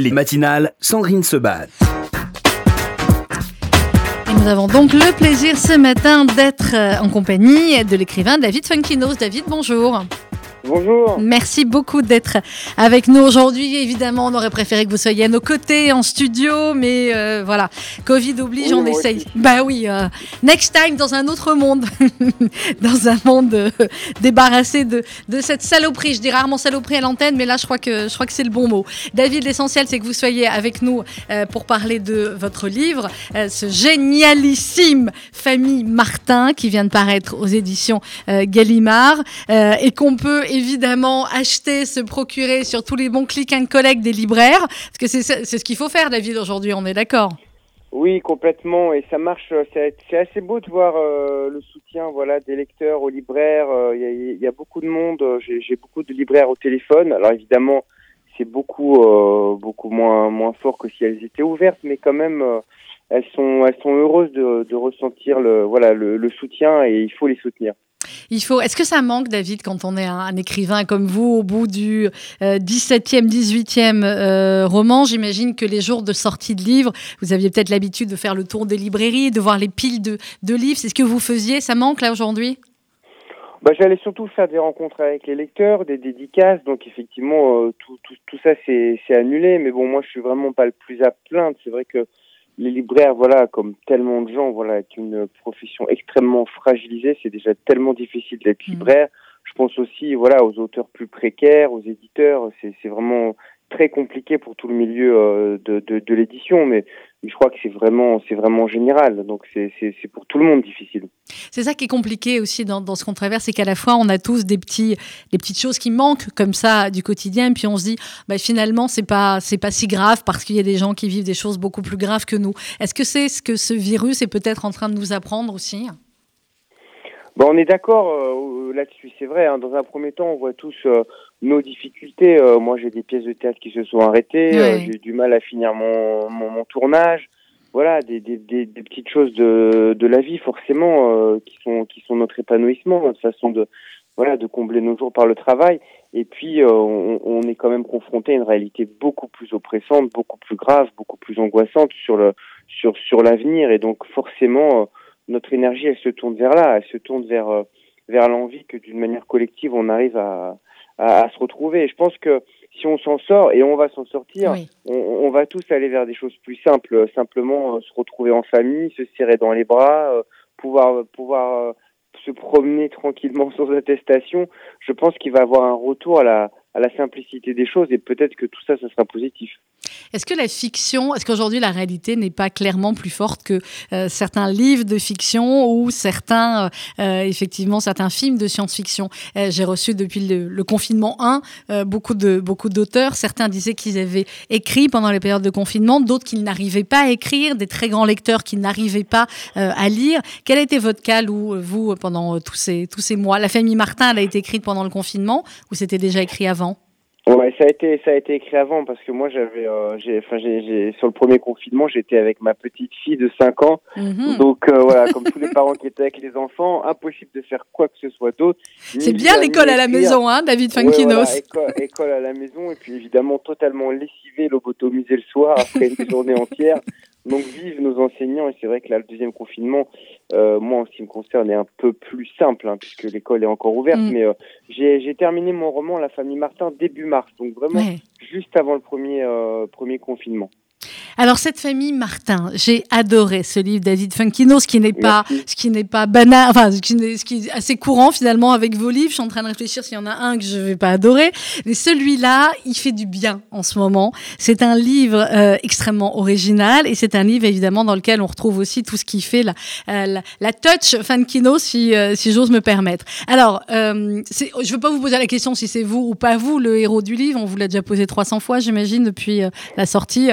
Les matinales, Sandrine se bat. Et nous avons donc le plaisir ce matin d'être euh, en compagnie de l'écrivain David Funkinos. David, bonjour. Bonjour. Merci beaucoup d'être avec nous aujourd'hui. Évidemment, on aurait préféré que vous soyez à nos côtés en studio, mais euh, voilà, Covid oblige, on essaye. Bah oui, euh, next time dans un autre monde, dans un monde euh, débarrassé de, de cette saloperie. Je dis rarement saloperie à l'antenne, mais là, je crois que je crois que c'est le bon mot. David, l'essentiel, c'est que vous soyez avec nous pour parler de votre livre, ce génialissime Famille Martin qui vient de paraître aux éditions Gallimard et qu'on peut évidemment acheter, se procurer sur tous les bons click and collect des libraires, parce que c'est ce qu'il faut faire, David, aujourd'hui, on est d'accord oui, complètement, et ça marche. Euh, c'est assez beau de voir euh, le soutien, voilà, des lecteurs aux libraires. Euh, il y, a beaucoup de monde. J'ai beaucoup de libraires au téléphone. Alors évidemment, c'est beaucoup, moins, moins fort que si elles étaient ouvertes, mais quand même, elles sont, elles sont heureuses de, ressentir le, voilà, le soutien et il faut les soutenir. Il faut. Est-ce que ça manque, David, quand on est un, écrivain comme vous, au bout du 17e, euh, 18e euh, roman J'imagine que les jours de sortie de livres, vous aviez peut-être l'habitude de faire le tour des librairies, de voir les piles de, livres. C'est ce que vous faisiez Ça manque là aujourd'hui? Bah, J'allais surtout faire des rencontres avec les lecteurs, des dédicaces. Donc effectivement, euh, tout, tout, tout, ça, c'est annulé. Mais bon, moi, je suis vraiment pas le plus à plaindre. C'est vrai que les libraires, voilà, comme tellement de gens, voilà, est une profession extrêmement fragilisée. C'est déjà tellement difficile d'être mmh. libraire. Je pense aussi, voilà, aux auteurs plus précaires, aux éditeurs. C'est vraiment très compliqué pour tout le milieu euh, de, de, de l'édition, mais je crois que c'est vraiment, c'est vraiment général. Donc c'est pour tout le monde difficile. C'est ça qui est compliqué aussi dans, dans ce qu'on traverse, c'est qu'à la fois on a tous des petits, des petites choses qui manquent comme ça du quotidien, et puis on se dit, bah, finalement c'est pas, c'est pas si grave parce qu'il y a des gens qui vivent des choses beaucoup plus graves que nous. Est-ce que c'est ce que ce virus est peut-être en train de nous apprendre aussi? Bon, on est d'accord euh, là-dessus, c'est vrai. Hein. Dans un premier temps, on voit tous euh, nos difficultés. Euh, moi, j'ai des pièces de théâtre qui se sont arrêtées. j'ai eu du mal à finir mon, mon, mon tournage. Voilà, des, des, des, des, petites choses de, de la vie, forcément, qui sont qui sont notre épanouissement, notre façon de voilà de combler nos jours par le travail. Et puis, on, on, est quand même confronté à une réalité beaucoup plus oppressante, beaucoup plus grave, beaucoup plus angoissante sur le sur sur l'avenir. Et donc, forcément notre énergie, elle se tourne vers là, elle se tourne vers euh, vers l'envie que d'une manière collective, on arrive à, à, se retrouver. Et je pense que si on s'en sort, et on va s'en sortir, on, on, va tous aller vers des choses plus simples, simplement euh, se retrouver en famille, se serrer dans les bras, euh, pouvoir pouvoir se promener tranquillement sans attestation. Je pense qu'il va avoir un retour à la à la simplicité des choses et peut-être que tout ça, ça sera positif. Est-ce que la fiction, est-ce qu'aujourd'hui la réalité n'est pas clairement plus forte que euh, certains livres de fiction ou certains, euh, euh, effectivement, certains films de science-fiction? J'ai reçu depuis le, confinement 1 beaucoup de beaucoup d'auteurs. Certains disaient qu'ils avaient écrit pendant les périodes de confinement, d'autres qu'ils n'arrivaient pas à écrire, des très grands lecteurs qui n'arrivaient pas à lire. Quel a été votre cas, Lou, vous, pendant tous ces tous ces mois? La famille Martin, elle a été écrite pendant le confinement ou c'était déjà écrit avant? Ouais, ça a été ça a été écrit avant parce que moi j'avais euh, j'ai enfin j'ai sur le premier confinement j'étais avec ma petite fille de 5 ans mhm. donc euh, voilà comme tous les parents qui étaient avec les enfants impossible de faire quoi que ce soit d'autre. C'est bien l'école à la maison hein David Funkinos. école, école, à la maison et puis évidemment totalement lessivé lobotomisé le soir après une journée entière donc vive nos enseignants et c'est vrai que là le deuxième confinement, euh, moi en ce qui me concerne est un peu plus simple hein, puisque l'école est encore ouverte. Mm. Mais euh, j'ai terminé mon roman La famille Martin début mars, donc vraiment juste avant le premier euh, premier confinement. Alors cette famille Martin, j'ai adoré ce livre David Funkino, ce qui n'est pas, ce qui n'est pas banal, enfin ce qui, est, ce qui, est, assez courant finalement avec vos livres. Je suis en train de réfléchir s'il y en a un que je vais pas adorer, mais celui-là, il fait du bien en ce moment. C'est un livre euh, extrêmement original et c'est un livre évidemment dans lequel on retrouve aussi tout ce qui fait la, euh, la, touch Funkino, si, euh, si j'ose me permettre. Alors, euh, je veux pas vous poser la question si c'est vous ou pas vous le héros du livre. On vous l'a déjà posé 300 fois, j'imagine, depuis la sortie.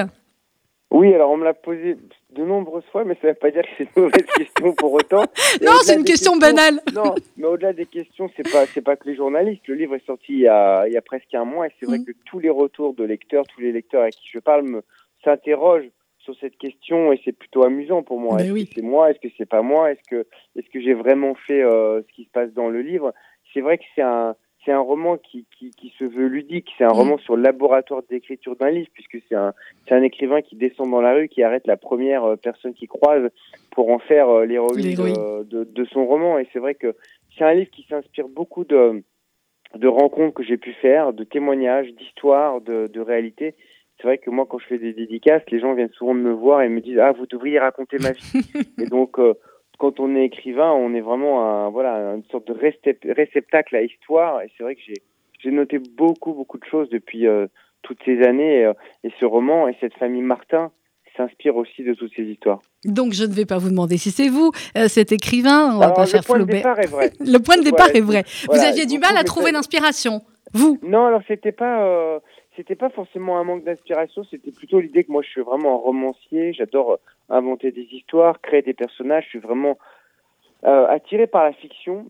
Oui, alors on me l'a posé de nombreuses fois, mais ça ne veut pas dire que c'est une mauvaise question pour autant. non, c'est une question banale. non, mais au-delà des questions, c'est pas c'est pas que les journalistes. Le livre est sorti il y a, il y a presque un mois, et c'est vrai mm. que tous les retours de lecteurs, tous les lecteurs avec qui je parle, s'interrogent sur cette question, et c'est plutôt amusant pour moi. Est-ce que c'est moi? Est-ce que c'est pas moi? Est-ce que est-ce que j'ai vraiment fait euh, ce qui se passe dans le livre? C'est vrai que c'est un c'est un roman qui, qui, qui, se veut ludique. C'est un mm. roman sur le laboratoire d'écriture d'un livre, puisque c'est un, écrivain qui descend dans la rue, qui arrête la première euh, personne qui croise pour en faire euh, l'héroïne de, de, son roman. Et c'est vrai que c'est un livre qui s'inspire beaucoup de, de rencontres que j'ai pu faire, de témoignages, d'histoires, de, de réalités. C'est vrai que moi, quand je fais des dédicaces, les gens viennent souvent me voir et me disent ah vous devriez raconter ma vie. et donc euh, quand on est écrivain, on est vraiment un, voilà, une sorte de réceptacle à histoire. Et c'est vrai que j'ai, j'ai noté beaucoup, beaucoup de choses depuis euh, toutes ces années. Euh, et, ce roman et cette famille Martin s'inspire aussi de toutes ces histoires. Donc je ne vais pas vous demander si c'est vous, euh, cet écrivain. On va pas faire Le point de départ est vrai. le point de départ est vrai. vous aviez du mal à trouver l'inspiration, vous Non, alors c'était pas c'était pas forcément un manque d'inspiration, c'était plutôt l'idée que moi je suis vraiment un romancier, j'adore euh, inventer des histoires, créer des personnages, je suis vraiment euh, attiré par la fiction.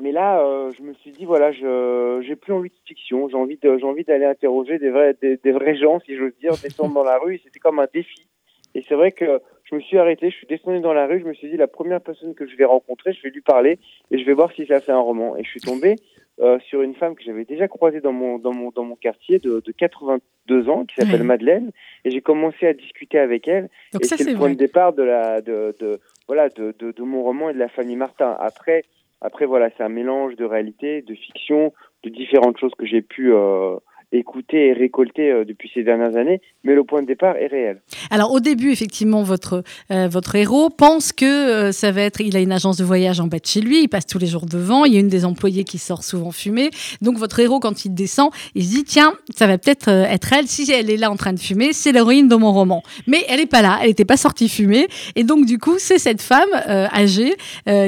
Mais là, euh, je me suis dit voilà, j'ai plus envie de fiction, j'ai envie j'ai envie d'aller interroger des vrais des, vrais gens, si j'ose dire, descendre dans la rue. C'était comme un défi. Et c'est vrai que je me suis arrêté, je suis descendu dans la rue, je me suis dit la première personne que je vais rencontrer, je vais lui parler et je vais voir si ça fait un roman. Et je suis tombé euh, sur une femme que j'avais déjà croisée dans mon dans mon dans mon quartier de, de 82 ans qui s'appelle Madeleine. Et j'ai commencé à discuter avec elle. Donc et c'est le point de départ de la de, de voilà de, de, de mon roman et de la famille Martin. Après après voilà c'est un mélange de réalité de fiction de différentes choses que j'ai pu euh, écouté et récolté euh, depuis ces dernières années, mais le point de départ est réel. Alors au début, effectivement, votre, euh, votre héros pense que euh, ça va être, il a une agence de voyage en bas de chez lui, il passe tous les jours devant, il y a une des employées qui sort souvent fumer, donc votre héros, quand il descend, il se dit, tiens, ça va peut-être être elle, si elle est là en train de fumer, c'est l'héroïne de mon roman. Mais elle n'est pas là, elle n'était pas sortie fumer, et donc du coup, c'est cette femme âgée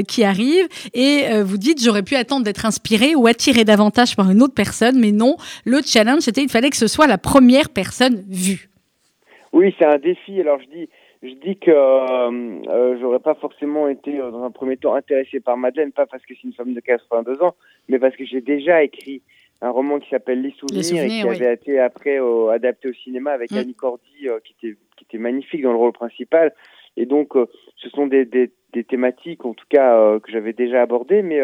qui arrive, et vous dites, j'aurais pu attendre d'être inspirée ou attirée davantage par une autre personne, mais non, le challenge c'était il fallait que ce soit la première personne vue. Oui, c'est un défi. Alors je dis, je dis que euh, euh j'aurais pas forcément été euh, dans un premier temps intéressé par Madeleine, pas parce que c'est une femme de 82 ans, mais parce que j'ai déjà écrit un roman qui s'appelle Les Souvenirs, et qui avait été après adapté au cinéma avec mm. Annie Cordy euh, qui était qui était magnifique dans le rôle principal. Et donc ce sont des, des, des, thématiques en tout cas que j'avais déjà abordées, mais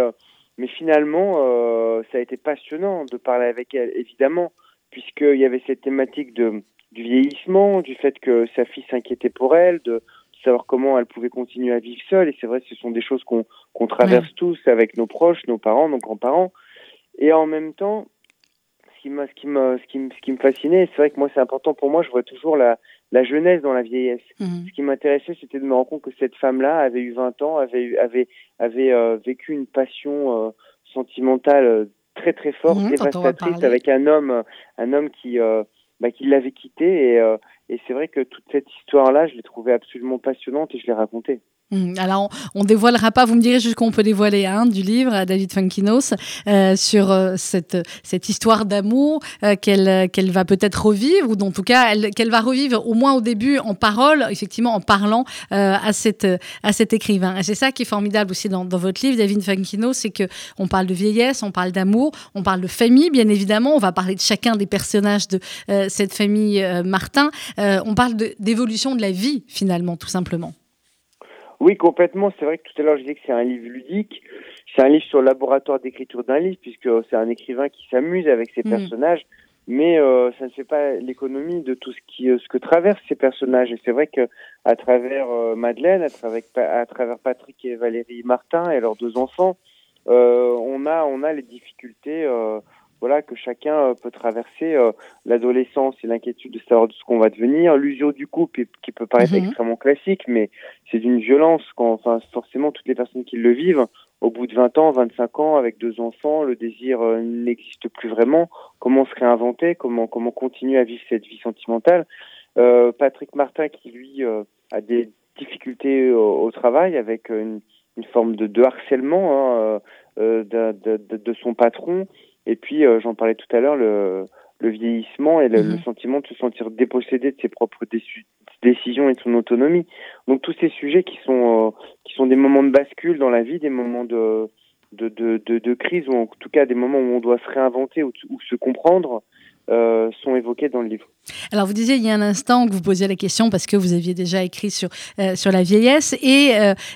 mais finalement, euh, ça a été passionnant de parler avec elle, évidemment, puisqu'il y avait cette thématique de, du vieillissement, du fait que sa fille s'inquiétait pour elle, de savoir comment elle pouvait continuer à vivre seule. Et c'est vrai, ce sont des choses qu'on qu'on traverse tous avec nos proches, nos parents, nos grands-parents. Et en même temps, ce qui m'a, ce qui me, ce qui me, ce qui me fascinait, c'est vrai que moi, c'est important pour moi. Je vois toujours la, la jeunesse dans la vieillesse. Mhm. Ce qui m'intéressait, c'était de me rendre compte que cette femme-là avait eu 20 ans, avait eu, avait, avait euh, vécu une passion euh, sentimentale euh, très très forte, mhm, dévastatrice, avec un homme, un homme qui, bah, qui l'avait quitté. Et, et c'est vrai que toute cette histoire-là, je l'ai trouvée absolument passionnante et je l'ai racontée. Hum, alors, on, dévoilera pas, vous me direz jusqu'où on peut dévoiler un du livre à David Funkinos euh, sur euh, cette, cette histoire d'amour euh, qu'elle qu'elle va peut-être revivre, ou en tout cas qu'elle va revivre au moins au début en parole, effectivement en parlant à, cette, à cet écrivain. Et c'est ça qui est formidable aussi dans, dans votre livre, David Funkinos, c'est que on parle de vieillesse, on parle d'amour, on parle de famille, bien évidemment, on va parler de chacun des personnages de cette famille Martin, on parle d'évolution de la vie finalement, tout simplement. Oui, complètement. C'est vrai que tout à l'heure, je disais que c'est un livre ludique. C'est un livre sur le laboratoire d'écriture d'un livre, puisque c'est un écrivain qui s'amuse avec ses mm. personnages, mais euh, ça ne fait pas l'économie de tout ce qui, euh, ce que traversent ces personnages. Et c'est vrai que à travers euh, Madeleine, à travers, à travers Patrick et Valérie Martin et leurs deux enfants, on a, on a les difficultés voilà que chacun euh, peut traverser euh, l'adolescence et l'inquiétude de savoir de ce qu'on va devenir, l'usure du couple qui peut paraître mhm. extrêmement classique, mais c'est d'une violence quand enfin forcément toutes les personnes qui le vivent au bout de 20 ans, 25 ans avec deux enfants, le désir euh, n'existe plus vraiment, comment se réinventer, comment comment continuer à vivre cette vie sentimentale? Patrick Martin qui lui a des difficultés au, travail avec une, une, forme de, de harcèlement hein, de, de, de, son patron et puis, euh, j'en parlais tout à l'heure, le, le vieillissement et le, mhm. sentiment de se sentir dépossédé de ses propres décisions et de son autonomie. Donc tous ces sujets qui sont euh, qui sont des moments de bascule dans la vie, des moments de de, de, de, de crise ou en tout cas des moments où on doit se réinventer ou, ou se comprendre. Euh, sont évoquées dans le livre. Alors, vous disiez il y a un instant que vous posiez la question parce que vous aviez déjà écrit sur, euh, sur la vieillesse et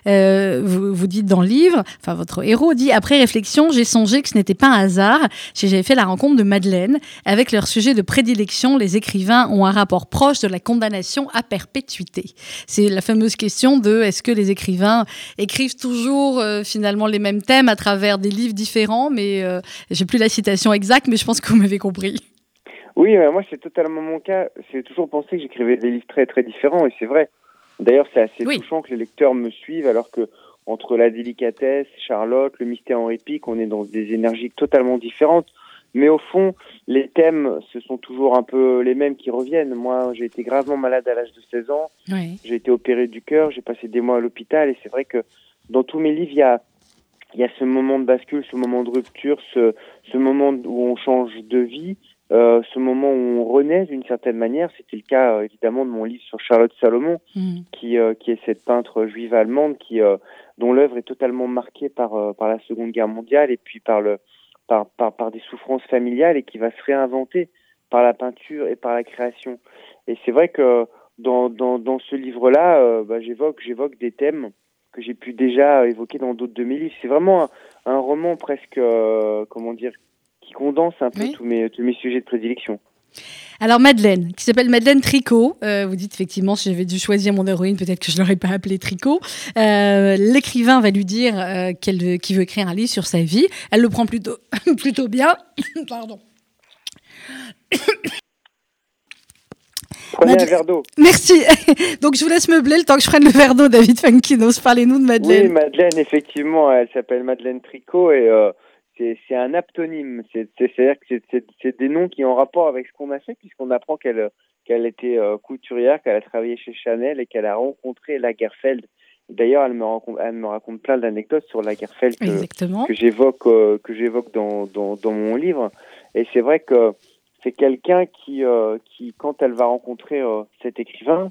euh, vous, vous dites dans le livre, enfin, votre héros dit Après réflexion, j'ai songé que ce n'était pas un hasard si j'avais fait la rencontre de Madeleine. Avec leur sujet de prédilection, les écrivains ont un rapport proche de la condamnation à perpétuité. C'est la fameuse question de est-ce que les écrivains écrivent toujours finalement les mêmes thèmes à travers des livres différents, mais j'ai plus la citation exacte, mais je pense que vous m'avez compris. Oui, moi c'est totalement mon cas. J'ai toujours pensé que j'écrivais des livres très très différents et c'est vrai. D'ailleurs, c'est assez touchant que les lecteurs me suivent alors que entre la délicatesse, Charlotte, le mystère en répique, on est dans des énergies totalement différentes. Mais au fond, les thèmes, ce sont toujours un peu les mêmes qui reviennent. Moi, j'ai été gravement malade à l'âge de 16 ans. J'ai été opéré du cœur, j'ai passé des mois à l'hôpital et c'est vrai que dans tous mes livres, il y a il y a ce moment de bascule, ce moment de rupture, ce, ce moment où on change de vie, euh, ce moment où on renaît d'une certaine manière. C'était le cas euh, évidemment de mon livre sur Charlotte Salomon, mm. qui, euh, qui est cette peintre juive allemande qui, dont l'œuvre est totalement marquée par, par la Seconde Guerre mondiale et puis par, le, par, par, par des souffrances familiales et qui va se réinventer par la peinture et par la création. Et c'est vrai que dans, dans, dans ce livre-là, bah, j'évoque, j'évoque des thèmes que j'ai pu déjà évoquer dans d'autres de mes livres. C'est vraiment un, roman presque, comment dire, qui condense un peu tous, mes, tous mes sujets de prédilection. Alors Madeleine, qui s'appelle Madeleine Tricot. Euh, vous dites effectivement, si j'avais dû choisir mon héroïne, peut-être que je l'aurais pas appelée Tricot. Euh, l'écrivain va lui dire qu'elle, qu'il veut écrire un livre sur sa vie. Elle le prend plutôt, plutôt bien. Pardon. Prenez un verre d'eau. Merci. Donc je vous laisse meubler le temps que je prenne le verre d'eau, David Funkinos. Parlez-nous de Madeleine. Oui, Madeleine, effectivement, elle s'appelle Madeleine Tricot et euh, c'est un aptonyme. C'est-à-dire que c'est des noms qui ont rapport avec ce qu'on a fait, puisqu'on apprend qu'elle qu'elle était euh, couturière, qu'elle a travaillé chez Chanel et qu'elle a rencontré Lagerfeld. D'ailleurs, elle me raconte, elle me raconte plein d'anecdotes sur Lagerfeld que, que j'évoque euh, que j'évoque dans, dans, dans mon livre. Et c'est vrai que c'est quelqu'un qui, euh, qui, quand elle va rencontrer euh, cet écrivain,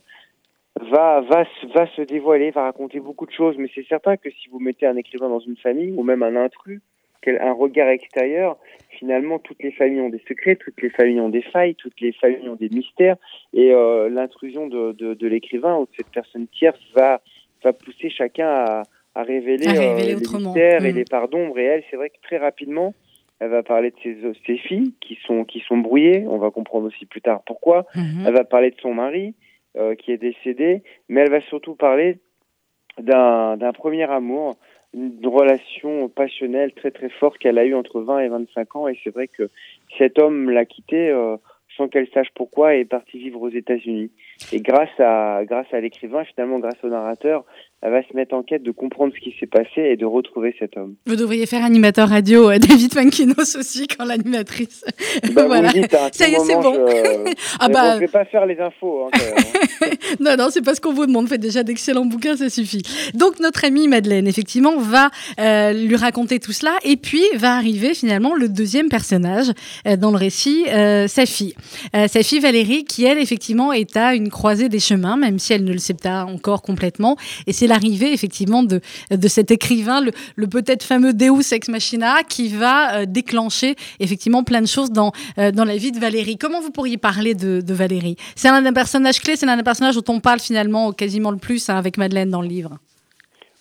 va, va, va se dévoiler, va raconter beaucoup de choses. Mais c'est certain que si vous mettez un écrivain dans une famille, ou même un intrus, un regard extérieur, finalement, toutes les familles ont des secrets, toutes les familles ont des failles, toutes les familles ont des mystères. Et euh, l'intrusion de, de, de l'écrivain ou de cette personne tierce va, va pousser chacun à, à révéler, les mystères et mm. les parts d'ombre. Et c'est vrai que très rapidement, elle va parler de ses, ses, filles qui sont qui sont brouillées. On va comprendre aussi plus tard pourquoi. Mhm. Elle va parler de son mari euh, qui est décédé, mais elle va surtout parler d'un premier amour, une relation passionnelle très très forte qu'elle a eue entre 20 et 25 ans. Et c'est vrai que cet homme l'a quittée euh, sans qu'elle sache pourquoi et est partie vivre aux États-Unis. Et grâce à grâce à l'écrivain, finalement grâce au narrateur, elle va se mettre en quête de comprendre ce qui s'est passé et de retrouver cet homme. Vous devriez faire animateur radio, euh, David Fankinos aussi, quand l'animatrice. Bah, voilà. Dites, hein, Ça y est, c'est bon. Je... ah bah... je vais pas faire les infos. Hein, hein. non, non, c'est pas ce qu'on vous demande. Faites déjà d'excellents bouquins, ça suffit. Donc, notre amie Madeleine, effectivement, va euh, lui raconter tout cela. Et puis, va arriver finalement le deuxième personnage euh, dans le récit, euh, sa fille. Sa fille Valérie, qui, elle, effectivement, est à une croisée des chemins, même si elle ne le sait pas encore complètement. Et c'est l'arrivée effectivement de, de cet écrivain, le, peut-être fameux Deus ex machina, qui va euh, déclencher effectivement plein de choses dans, euh, dans la vie de Valérie. Comment vous pourriez parler de, de Valérie? C'est un des personnages clés, c'est un des personnages dont on parle finalement quasiment le plus hein, avec Madeleine dans le livre.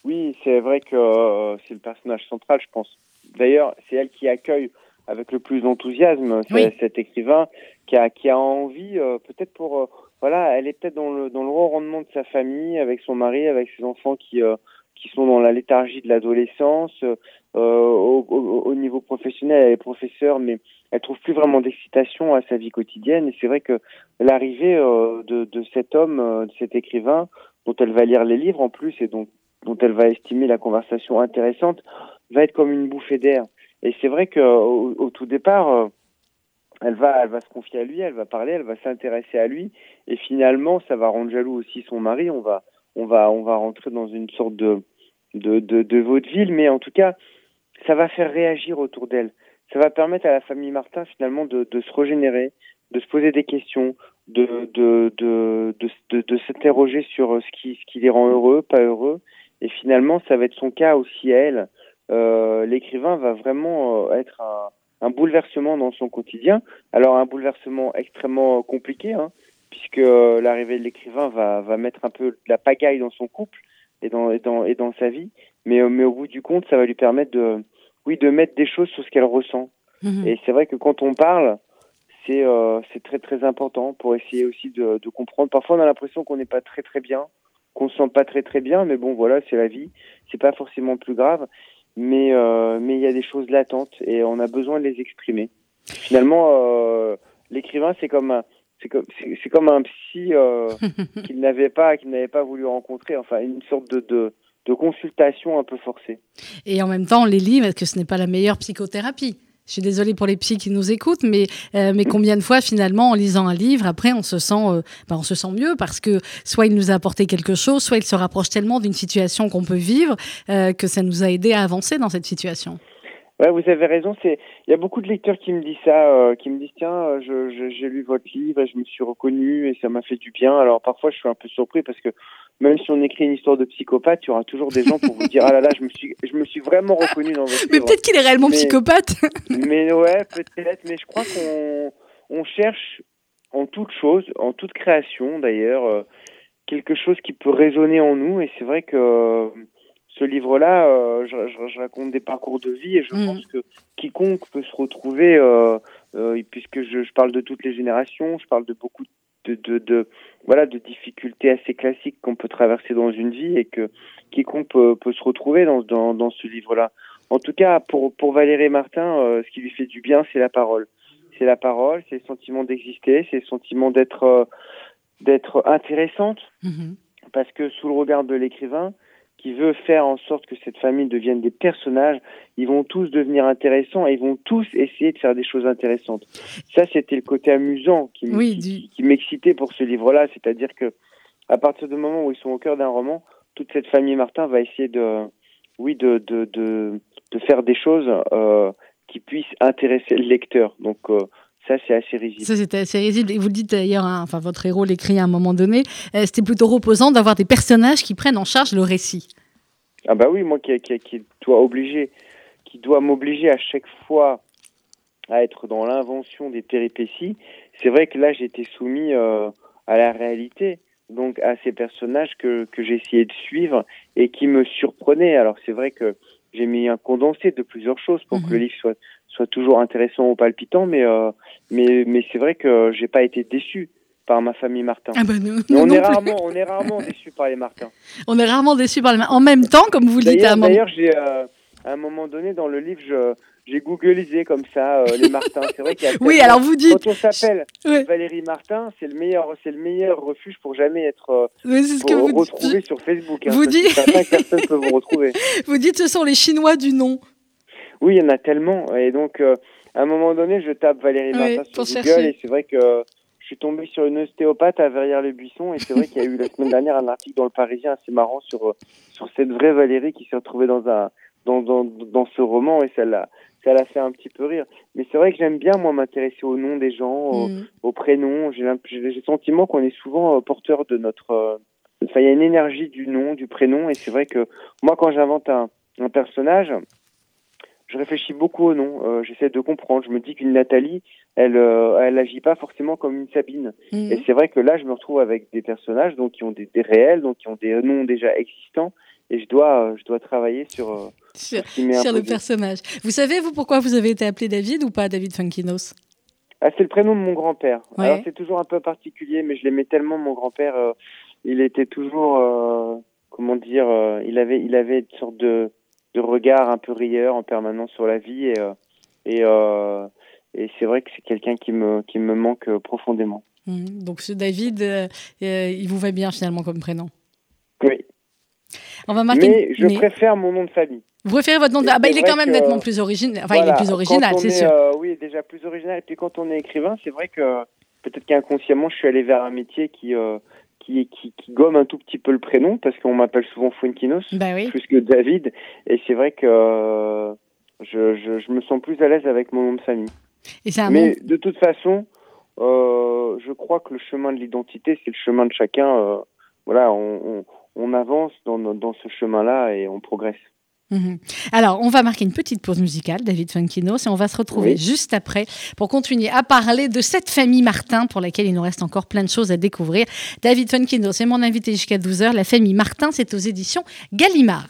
Oui, c'est vrai que euh, c'est le personnage central, je pense. D'ailleurs, c'est elle qui accueille avec le plus d'enthousiasme cet écrivain qui a, qui a envie, peut-être pour voilà, elle est peut-être dans le dans le rendement de sa famille, avec son mari, avec ses enfants qui euh, qui sont dans la léthargie de l'adolescence. Euh, au, au, au, niveau professionnel, elle est professeure, mais elle trouve plus vraiment d'excitation à sa vie quotidienne. Et c'est vrai que l'arrivée euh, de, de cet homme, euh, de cet écrivain, dont elle va lire les livres en plus et dont dont elle va estimer la conversation intéressante, va être comme une bouffée d'air. Et c'est vrai que au, au tout départ elle va, elle va se confier à lui, elle va parler, elle va s'intéresser à lui, et finalement, ça va rendre jaloux aussi son mari. On va, on va, on va rentrer dans une sorte de, de, de, de vaudeville, mais en tout cas, ça va faire réagir autour d'elle. Ça va permettre à la famille Martin finalement de, de se régénérer, de se poser des questions, de, de, de, de, de, s'interroger sur ce qui, ce qui les rend heureux, pas heureux. Et finalement, ça va être son cas aussi à elle. Euh, L'écrivain va vraiment euh, être un, un bouleversement dans son quotidien. Alors un bouleversement extrêmement compliqué, hein, puisque euh, l'arrivée de l'écrivain va, va mettre un peu la pagaille dans son couple et dans, et dans, et dans sa vie. Mais, euh, mais au bout du compte, ça va lui permettre de, oui, de mettre des choses sur ce qu'elle ressent. Mhm. Et c'est vrai que quand on parle, c'est euh, très très important pour essayer aussi de, de comprendre. Parfois, on a l'impression qu'on n'est pas très très bien, qu'on se sent pas très très bien, mais bon, voilà, c'est la vie. C'est pas forcément plus grave, mais euh, mais il y a des choses latentes et on a besoin de les exprimer. Finalement, euh, l'écrivain, c'est comme un, c'est comme c'est comme un psy euh, qu'il n'avait pas qu'il n'avait pas voulu rencontrer. Enfin, une sorte de, de de consultation un peu forcée. Et en même temps, les livres, que ce n'est pas la meilleure psychothérapie je suis désolée pour les psys qui nous écoutent, mais, euh, mais combien de fois, finalement, en lisant un livre, après, on se sent, euh, ben, on se sent mieux parce que soit il nous a apporté quelque chose, soit il se rapproche tellement d'une situation qu'on peut vivre euh, que ça nous a aidé à avancer dans cette situation. Ouais, vous avez raison. C'est il y a beaucoup de lecteurs qui me disent ça, qui me disent tiens, j'ai lu votre livre et je me suis reconnu et ça m'a fait du bien. Alors parfois, je suis un peu surpris parce que même si on écrit une histoire de psychopathe, il y aura toujours des gens pour vous dire ah là là, je me suis je me suis vraiment reconnu dans votre. Mais peut-être qu'il est réellement psychopathe. mais ouais, peut-être. Mais je crois qu'on on cherche en toute chose, en toute création d'ailleurs, euh, quelque chose qui peut résonner en nous et c'est vrai que ce livre-là, euh, je, raconte des parcours de vie et je mm. pense que quiconque peut se retrouver, euh, euh, puisque je, parle de toutes les générations, je parle de beaucoup de, de, de voilà de difficultés assez classiques qu'on peut traverser dans une vie et que quiconque peut, peut se retrouver dans, dans, dans ce livre-là. En tout cas, pour, pour Valérie Martin, ce qui lui fait du bien, c'est la parole. C'est la parole, c'est le sentiment d'exister, c'est le sentiment d'être d'être intéressante, mm-hmm. parce que sous le regard de l'écrivain, qui veut faire en sorte que cette famille devienne des personnages, ils vont tous devenir intéressants et ils vont tous essayer de faire des choses intéressantes. Ça, c'était le côté amusant qui, qui, m'excitait pour ce livre-là, c'est-à-dire que à partir du moment où ils sont au cœur d'un roman, toute cette famille Martin va essayer de, oui, de, de, de, de faire des choses euh, qui puissent intéresser le lecteur. Donc, euh, ça, c'est assez risible. Ça, c'était assez risible. Et vous le dites d'ailleurs, hein, enfin, votre héros l'écrit à un moment donné, euh, c'était plutôt reposant d'avoir des personnages qui prennent en charge le récit. Ah bah oui, moi qui, qui, qui dois obliger, qui doit m'obliger à chaque fois à être dans l'invention des péripéties, c'est vrai que là, j'étais soumis euh, à la réalité, donc à ces personnages que, que essayé de suivre et qui me surprenaient. Alors c'est vrai que j'ai mis un condensé de plusieurs choses pour que mhm. le livre soit soit toujours intéressant ou palpitant, mais euh, mais mais c'est vrai que j'ai pas été déçu par ma famille Martin. Ah bah nous, on est rarement on est rarement déçu par les Martins. On est rarement déçu par les Martins. En même temps, comme vous le dites à un moment. D'ailleurs, j'ai euh, à un moment donné dans le livre, je j'ai googlisé comme ça euh, les Martins. C'est vrai qu'il y a Oui, alors vous dites quand on s'appelle Valérie Martin, c'est le meilleur c'est le meilleur refuge pour jamais être euh, ce que vous retrouvé sur Facebook. Hein, vous dites vous retrouver. Vous dites ce sont les Chinois du nom. Oui, il y en a tellement. Et donc, euh, à un moment donné, je tape Valérie Martin sur Google et c'est vrai que je suis tombé sur une ostéopathe à Verrières-le-Buisson et c'est vrai qu'il y a eu la semaine dernière un article dans le Parisien assez marrant sur, sur cette vraie Valérie qui s'est retrouvée dans, un, dans, dans, dans ce roman et ça l'a ça l'a fait un petit peu rire. Mais c'est vrai que j'aime bien, moi, m'intéresser au nom des gens, au, prénom. J'ai le sentiment qu'on est souvent euh, porteur de notre... Euh, enfin, il y a une énergie du nom, du prénom, et c'est vrai que moi, quand j'invente un, un personnage, je réfléchis beaucoup au nom. Euh, J'essaie de comprendre. Je me dis qu'une Nathalie, elle, euh, elle agit pas forcément comme une Sabine. Mhm. Et c'est vrai que là, je me retrouve avec des personnages donc qui ont des, des, réels, donc qui ont des noms déjà existants, et je dois, je dois travailler sur euh, sur, sur le personnage. Vous savez vous pourquoi vous avez été appelé David ou pas David Funkinos? Ah, c'est le prénom de mon grand-père. Alors c'est toujours un peu particulier, mais je l'aimais tellement mon grand-père. Euh, il était toujours, comment dire, il avait, il avait une sorte de de regard un peu rieur en permanence sur la vie et euh, et, euh, et c'est vrai que c'est quelqu'un qui me qui me manque profondément. Mmh. donc ce David, euh, il vous va bien finalement comme prénom? Oui. On va marquer. Mais je préfère mon nom de famille. Vous préférez votre nom de... Ah bah il est quand même nettement plus original. Enfin, il est plus original, c'est sûr. oui, déjà plus original. Et puis quand on est écrivain, c'est vrai que peut-être qu'inconsciemment, je suis allé vers un métier qui qui, qui, gomme un tout petit peu le prénom parce qu'on m'appelle souvent Funkinos bah plus que David. Et c'est vrai que euh, je, je, je, me sens plus à l'aise avec mon nom de famille. Et un Mais de toute façon, euh, je crois que le chemin de l'identité, c'est le chemin de chacun. Euh, voilà, on, on, on, avance dans, dans ce chemin-là et on progresse. Mhm. Alors, on va marquer une petite pause musicale, David Funkinos, et on va se retrouver juste après pour continuer à parler de cette famille Martin pour laquelle il nous reste encore plein de choses à découvrir. David Funkinos c'est mon invité jusqu'à 12h. La famille Martin, c'est aux éditions Gallimard.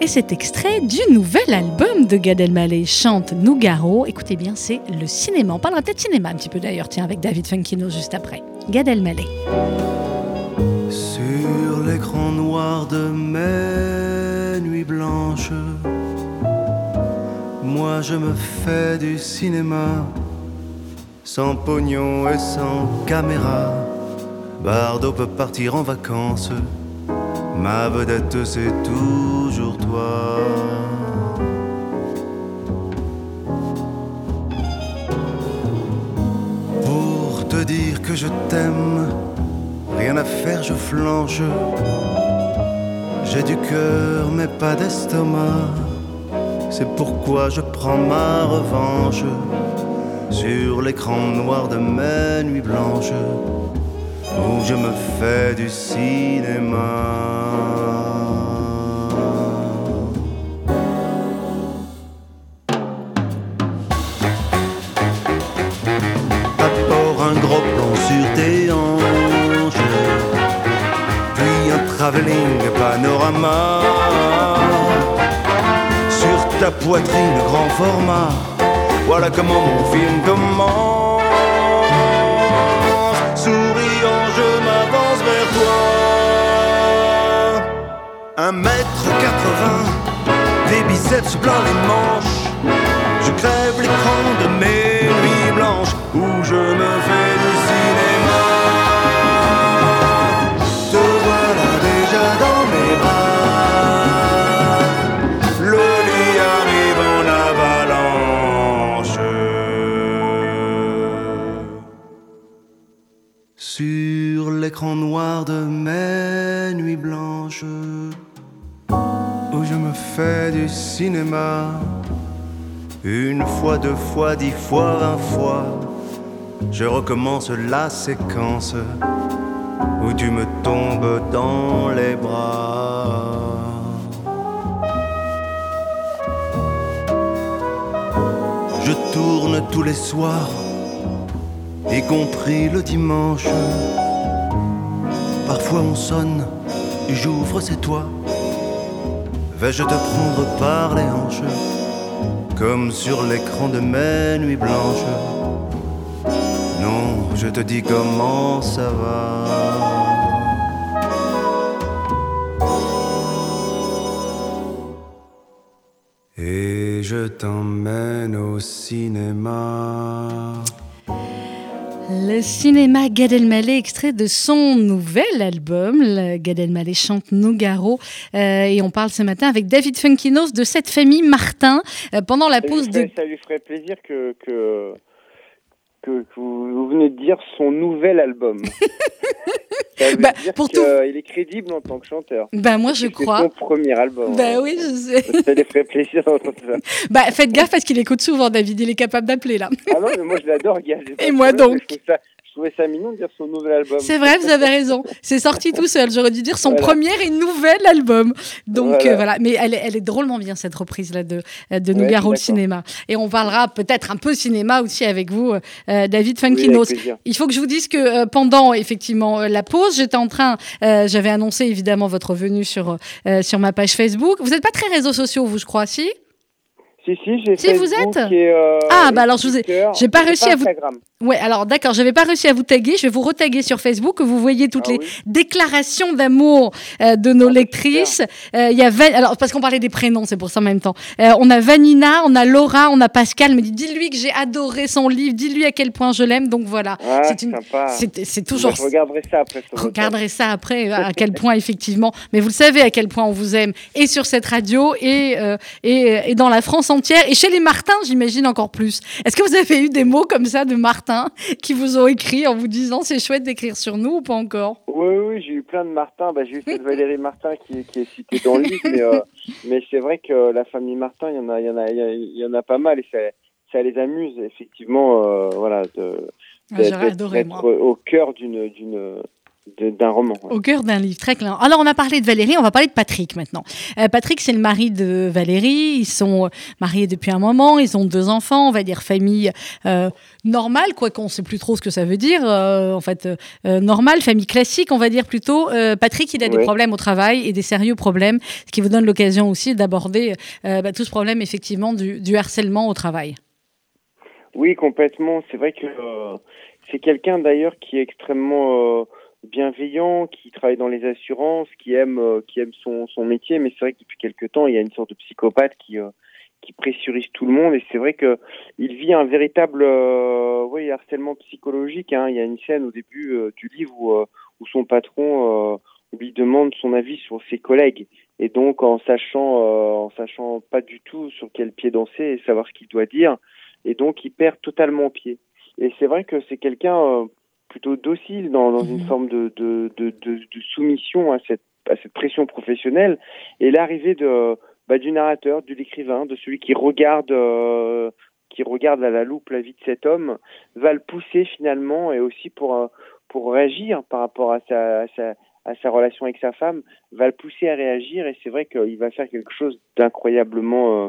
Et cet extrait du nouvel album de Gad Elmaleh chante Nougaro. Écoutez bien, c'est le cinéma. On parlera peut-être cinéma un petit peu d'ailleurs, tiens, avec David Funkino juste après. Gad Elmaleh. Sur l'écran noir de mes nuits blanches, moi je me fais du cinéma, sans pognon et sans caméra. Bardo peut partir en vacances Ma vedette, c'est toujours toi. Pour te dire que je t'aime, rien à faire, je flanche. J'ai du cœur, mais pas d'estomac. C'est pourquoi je prends ma revanche sur l'écran noir de mes nuits blanches où je me fais du cinéma. Poitrine grand format, voilà comment mon film commence. Un mètre quatre-vingts, des biceps blancs les manches. Je crève l'écran de mes nuits blanches où je me fais noir de mes nuits blanches je me fais du cinéma. Une fois, deux fois, dix fois, vingt fois, je recommence la séquence où tu me tombes dans les bras. Je tourne tous les soirs, y compris le dimanche. Parfois on sonne, j'ouvre, c'est toi. Vais-je te prendre par les hanches, comme sur l'écran de mes nuits blanches? Non, je te dis comment ça va. Et je t'emmène au cinéma. Le cinéma Gad Elmaleh, extrait de son nouvel album, Gad Elmaleh chante Nougaro, euh, et on parle ce matin avec David Funkinos de cette famille Martin euh, pendant la pause de. Ça lui ferait plaisir que, que, que, vous venez de dire son nouvel album. bah, pour tout... il est crédible en tant que chanteur. Bah moi je crois. C'est son premier album. Bah oui, je sais. Ça lui ferait plaisir d'entendre ça. Bah faites gaffe parce qu'il écoute souvent David, il est capable d'appeler là. Ah non, mais moi je l'adore, gars. Et moi donc trouvais ça mignon de dire son nouvel album. C'est vrai, vous avez raison. C'est sorti tout seul. J'aurais dû dire son premier et nouvel album. Donc voilà. Euh, Mais elle est, elle est, drôlement bien cette reprise là de, de Nougaro le cinéma. Et on parlera peut-être un peu cinéma aussi avec vous, euh, David Funkinos. Il faut que je vous dise que euh, pendant effectivement la pause, j'étais en train, j'avais annoncé évidemment votre venue sur sur ma page Facebook. Vous n'êtes pas très réseaux sociaux, vous, je crois, si? Si, si, j'ai Si, vous êtes euh, Ah, bah alors je vous ai. J'ai pas réussi à vous. Ouais, alors d'accord, j'avais pas réussi à vous taguer. Je vais vous retaguer sur Facebook, vous voyez toutes ah les déclarations d'amour euh, de nos ah, lectrices. Euh, il y a alors parce qu'on parlait des prénoms, c'est pour ça en même temps. on a Vanina, on a Laura, on a Pascal. Me dit, dis-lui que j'ai adoré son livre, dis-lui à quel point je l'aime. Donc voilà, ah, c'est une... c'est toujours. Je regarderai ça après. Regarderai ça après à quel point effectivement. Mais vous le savez à quel point on vous aime et sur cette radio et et, et dans la France entière et chez les Martins, j'imagine encore plus. Est-ce que vous avez eu des mots comme ça de Martin qui vous ont écrit en vous disant c'est chouette d'écrire sur nous ou pas encore? Oui, oui, j'ai eu plein de Martins. Bah, j'ai eu cette Valérie Martin qui, est citée dans le livre, mais, euh, mais c'est vrai que la famille Martin, il y en a, il y en a, il y en a pas mal et ça, ça les amuse effectivement, euh, voilà, de, ah, d'être au cœur d'une, d'une d'un roman. Au cœur d'un livre, très clair. Alors, on a parlé de Valérie, on va parler de Patrick maintenant. Euh, Patrick, c'est le mari de Valérie. Ils sont mariés depuis un moment. Ils ont deux enfants, on va dire famille euh, normale, quoi qu'on ne sait plus trop ce que ça veut dire. Euh, en fait, normale, famille classique, on va dire plutôt. Patrick, il a des problèmes au travail et des sérieux problèmes, ce qui vous donne l'occasion aussi d'aborder bah, tout ce problème, effectivement, du, du, harcèlement au travail. Oui, complètement. C'est vrai que c'est quelqu'un d'ailleurs qui est extrêmement bienveillant, qui travaille dans les assurances, qui aime euh, qui aime son, son métier, mais c'est vrai que depuis quelque temps, il y a une sorte de psychopathe qui euh, qui pressurise tout le monde et c'est vrai que il vit un véritable euh, oui, harcèlement psychologique. Hein. Il y a une scène au début du livre où, où son patron lui demande son avis sur ses collègues et donc en sachant en sachant pas du tout sur quel pied danser et savoir ce qu'il doit dire et donc il perd totalement pied. Et c'est vrai que c'est quelqu'un plutôt docile dans, dans une mhm. forme de, de, de, de, soumission à cette, à cette pression professionnelle. Et l'arrivée de, bah, du narrateur, de l'écrivain, de celui qui regarde, euh, qui regarde à la loupe la vie de cet homme, va le pousser finalement et aussi pour, euh, pour réagir par rapport à sa, à sa, à sa relation avec sa femme, va le pousser à réagir et c'est vrai qu'il va faire quelque chose d'incroyablement euh,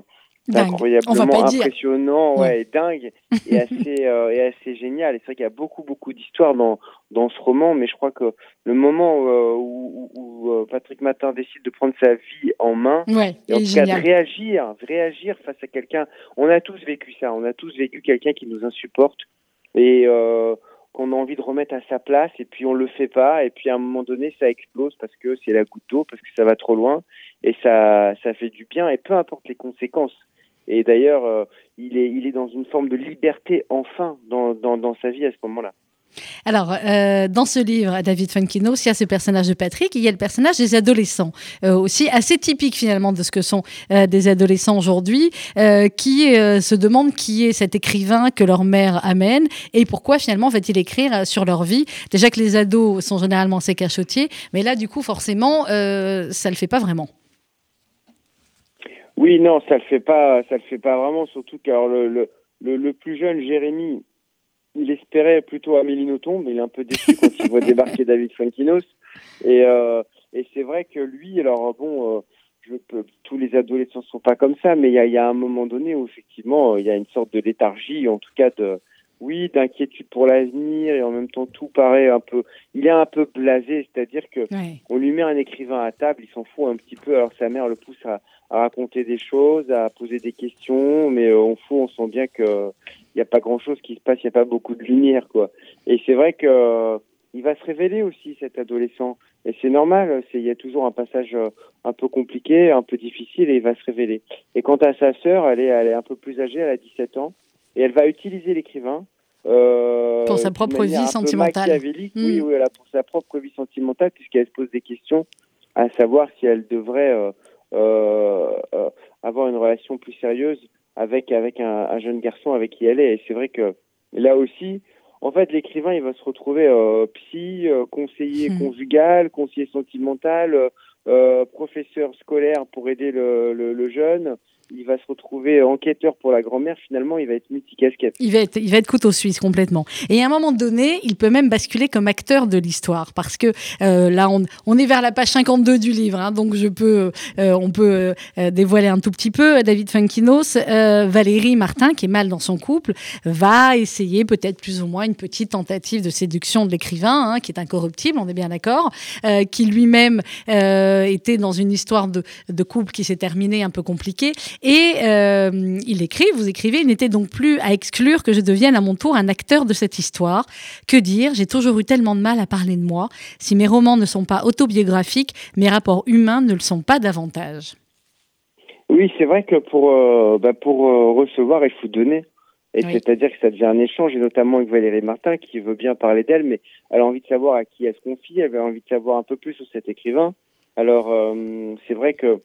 incroyablement impressionnant, ouais, et dingue et assez euh, et assez génial. Et c'est vrai qu'il y a beaucoup beaucoup d'histoires dans dans ce roman, mais je crois que le moment euh, où, où, euh, Patrick Matin décide de prendre sa vie en main, et en tout cas de réagir, de réagir face à quelqu'un, on a tous vécu ça, on a tous vécu quelqu'un qui nous insupporte et qu'on a envie de remettre à sa place et puis on le fait pas. Et puis à un moment donné ça explose parce que c'est la goutte d'eau parce que ça va trop loin et ça ça fait du bien. Et peu importe les conséquences et d'ailleurs, euh, il, est, dans une forme de liberté enfin dans, sa vie à ce moment-là. Alors, euh, dans ce livre, David Funkinos, il y a ce personnage de Patrick, il y a le personnage des adolescents, euh, aussi assez typique finalement de ce que sont des adolescents aujourd'hui, qui se demandent qui est cet écrivain que leur mère amène et pourquoi finalement va-t-il écrire sur leur vie. Déjà que les ados sont généralement assez cachotiers, mais là, du coup, forcément, ça le fait pas vraiment. Oui, non, ça le fait pas, ça le fait pas vraiment. Surtout car le, le, le, plus jeune, Jérémy, il espérait plutôt Amélie Nothomb, mais il est un peu déçu quand il voit débarquer David Funkinos. Et, euh, et c'est vrai que lui, alors bon, euh, je peux, tous les adolescents sont pas comme ça, mais il y a, y a un moment donné où effectivement il y a une sorte de léthargie, en tout cas de, oui, d'inquiétude pour l'avenir et en même temps tout paraît un peu. Il est un peu blasé, c'est-à-dire que on lui met un écrivain à table, il s'en fout un petit peu. Alors sa mère le pousse à, à raconter des choses, à poser des questions, mais euh, au fond, on sent bien que il n'y a pas grand-chose qui se passe, il n'y a pas beaucoup de lumière, quoi. Et c'est vrai que euh, il va se révéler aussi cet adolescent, et c'est normal. C'est il y a toujours un passage euh, un peu compliqué, un peu difficile, et il va se révéler. Et quant à sa sœur, elle est, elle est un peu plus âgée, elle a 17 ans, et elle va utiliser l'écrivain. Euh, pour sa propre vie sentimentale. Oui, hmm. oui, elle a pour sa propre vie sentimentale, puisqu'elle se pose des questions, à savoir si elle devrait euh, euh, avoir une relation plus sérieuse avec avec un, un, jeune garçon avec qui elle est. Et c'est vrai que là aussi, en fait, l'écrivain, il va se retrouver euh, psy, conseiller hmm. conjugal, conseiller sentimental, professeur scolaire pour aider le, le, le jeune, il va se retrouver enquêteur pour la grand-mère. Finalement, il va être multicasquette. Il va être, il va être couteau suisse complètement. Et à un moment donné, il peut même basculer comme acteur de l'histoire parce que euh, là, on, on, est vers la page 52 du livre, hein, donc je peux, euh, on peut euh, dévoiler un tout petit peu. David Funkinos, Valérie Martin, qui est mal dans son couple, va essayer peut-être plus ou moins une petite tentative de séduction de l'écrivain, hein, qui est incorruptible, on est bien d'accord, qui lui-même était dans une histoire de, de couple qui s'est terminée un peu compliquée et euh, il écrit, vous écrivez, il n'était donc plus à exclure que je devienne à mon tour un acteur de cette histoire. Que dire? J'ai toujours eu tellement de mal à parler de moi. Si mes romans ne sont pas autobiographiques, mes rapports humains ne le sont pas davantage. Oui, c'est vrai que pour, euh, bah, pour euh, recevoir, il faut donner. Et c'est-à-dire que ça devient un échange, et notamment avec Valérie Martin, qui veut bien parler d'elle, mais elle a envie de savoir à qui elle se confie, elle a envie de savoir un peu plus sur cet écrivain. Alors, c'est vrai que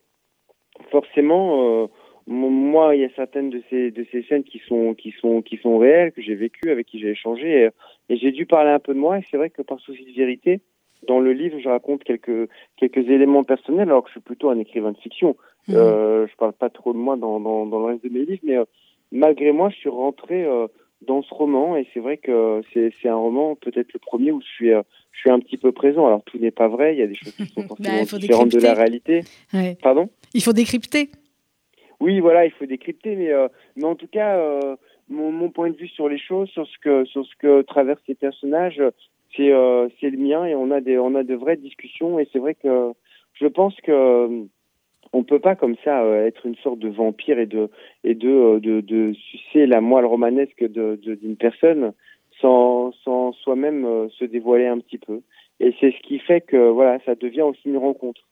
forcément, moi, il y a certaines de ces de ces scènes qui sont qui sont qui sont réelles que j'ai vécues, avec qui j'ai échangé, et, j'ai dû parler un peu de moi. Et c'est vrai que par souci de vérité, dans le livre, je raconte quelques quelques éléments personnels, alors que je suis plutôt un écrivain de fiction. Mmh. Euh, je parle pas trop de moi dans, dans, dans le reste de mes livres, mais euh, malgré moi, je suis rentré euh, dans ce roman et c'est vrai que c'est un roman peut-être le premier où je suis je suis un petit peu présent. Alors tout n'est pas vrai, il y a des choses qui sont bah, forcément différentes de la réalité. Pardon? Il faut décrypter. Oui, voilà, il faut décrypter, mais, mais en tout cas, mon, mon, point de vue sur les choses, sur ce que sur ce que traversent ces personnages, c'est c'est le mien et on a des on a de vraies discussions et c'est vrai que je pense que on peut pas comme ça euh, être une sorte de vampire et de et de euh, de, de sucer la moelle romanesque d'une personne sans sans soi-même euh, se dévoiler un petit peu. Et c'est ce qui fait que voilà, ça devient aussi une rencontre.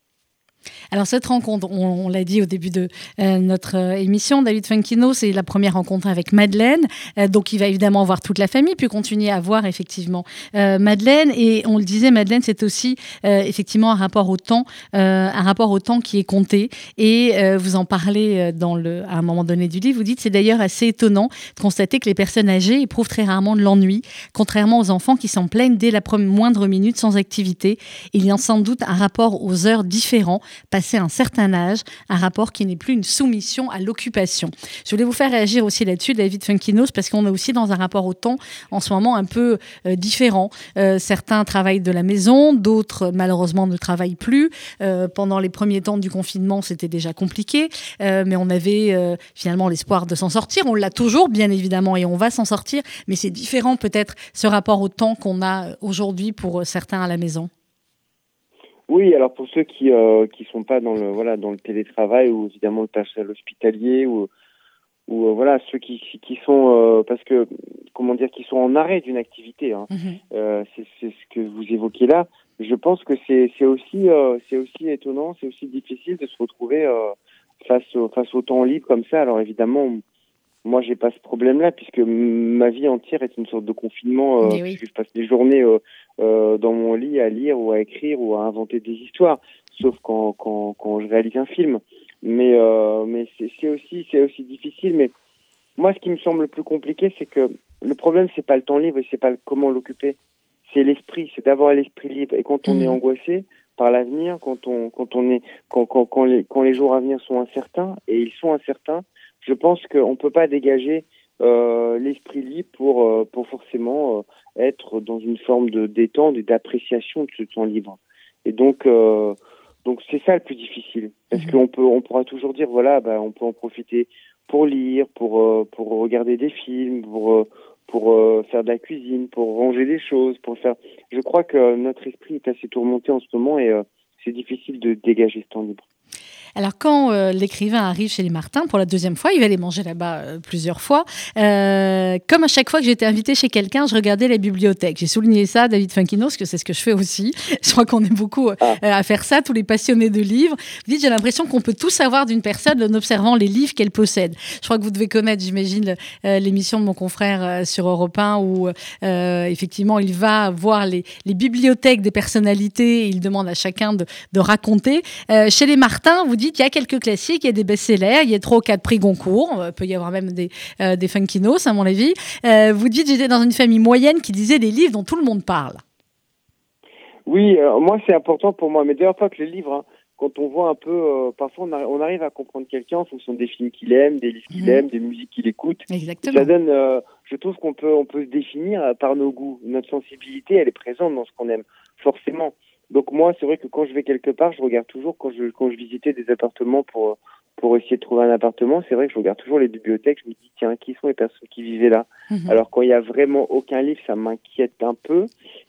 Alors cette rencontre, on, l'a dit au début de euh, notre euh, émission, David Funkino, c'est la première rencontre avec Madeleine. Euh, donc il va évidemment voir toute la famille, puis continuer à voir effectivement Madeleine. Et on le disait, Madeleine, c'est aussi effectivement un rapport au temps, un rapport au temps qui est compté. Et vous en parlez dans le, à un moment donné du livre. Vous dites, c'est d'ailleurs assez étonnant de constater que les personnes âgées éprouvent très rarement de l'ennui, contrairement aux enfants qui s'en plaignent dès la moindre minute sans activité. Il y a sans doute un rapport aux heures différent passer un certain âge, un rapport qui n'est plus une soumission à l'occupation. Je voulais vous faire réagir aussi là-dessus, David Funkinos, parce qu'on est aussi dans un rapport au temps en ce moment un peu euh, différent. Euh, certains travaillent de la maison, d'autres malheureusement ne travaillent plus. Euh, pendant les premiers temps du confinement, c'était déjà compliqué, mais on avait finalement l'espoir de s'en sortir. On l'a toujours, bien évidemment, et on va s'en sortir, mais c'est différent peut-être ce rapport au temps qu'on a aujourd'hui pour certains à la maison. Oui, alors pour ceux qui euh, qui sont pas dans le voilà dans le télétravail ou évidemment le personnel hospitalier ou ou euh, voilà ceux qui qui sont euh, parce que comment dire qui sont en arrêt d'une activité hein. C'est c'est ce que vous évoquez là. Je pense que c'est c'est aussi c'est aussi étonnant c'est aussi difficile de se retrouver face au face au temps libre comme ça. Alors évidemment moi, j'ai pas ce problème-là puisque ma vie entière est une sorte de confinement. Euh, puisque je passe des journées euh, euh, dans mon lit à lire ou à écrire ou à inventer des histoires, sauf quand quand, quand je réalise un film. Mais mais c'est aussi c'est aussi difficile. Mais moi, ce qui me semble le plus compliqué, c'est que le problème, c'est pas le temps libre et c'est pas comment l'occuper. C'est l'esprit, c'est d'avoir l'esprit libre. Et quand on est mmh. angoissé par l'avenir, quand on quand on est quand quand quand les quand les jours à venir sont incertains et ils sont incertains je pense qu'on ne peut pas dégager euh, l'esprit libre pour, euh, pour forcément euh, être dans une forme de détente et d'appréciation de ce temps libre. Et donc, donc c'est ça le plus difficile. Parce mhm. qu'on peut, on pourra toujours dire, voilà, bah, on peut en profiter pour lire, pour, pour regarder des films, pour, pour faire de la cuisine, pour ranger des choses, pour faire. Je crois que notre esprit est assez tourmenté en ce moment et c'est difficile de dégager ce temps libre. Alors quand euh, l'écrivain arrive chez les Martins pour la deuxième fois, il va aller manger là-bas euh, plusieurs fois. Euh, comme à chaque fois que j'étais invité chez quelqu'un, je regardais la bibliothèque. J'ai souligné ça, David Funkinos, que c'est ce que je fais aussi. Je crois qu'on est beaucoup ah. à faire ça, tous les passionnés de livres. Vous dites, j'ai l'impression qu'on peut tout savoir d'une personne en observant les livres qu'elle possède. Je crois que vous devez connaître, j'imagine, l'émission de mon confrère sur Europe 1 où effectivement il va voir les, bibliothèques des personnalités et il demande à chacun de, de raconter. chez les Martins, vous dites, il y a quelques classiques, il y a des best-sellers, il y a trois ou quatre prix Goncourt, il peut y avoir même des, euh, des funkinos, à mon avis. Euh, vous dites, j'étais dans une famille moyenne qui disait des livres dont tout le monde parle. Oui, moi, c'est important pour moi. Mais d'ailleurs, pas que les livres. Hein. quand on voit un peu, euh, parfois on, arrive à comprendre quelqu'un en fonction des films qu'il aime, des livres qu'il mhm. aime, des musiques qu'il écoute. Exactement. Ça donne, je trouve qu'on peut, on peut se définir par nos goûts. Notre sensibilité, elle est présente dans ce qu'on aime, forcément. Donc moi, c'est vrai que quand je vais quelque part, je regarde toujours quand je quand je visitais des appartements pour pour essayer de trouver un appartement, c'est vrai que je regarde toujours les bibliothèques. Je me dis tiens, qui sont les personnes qui vivaient là? Mhm. Alors quand il y a vraiment aucun livre, ça m'inquiète un peu.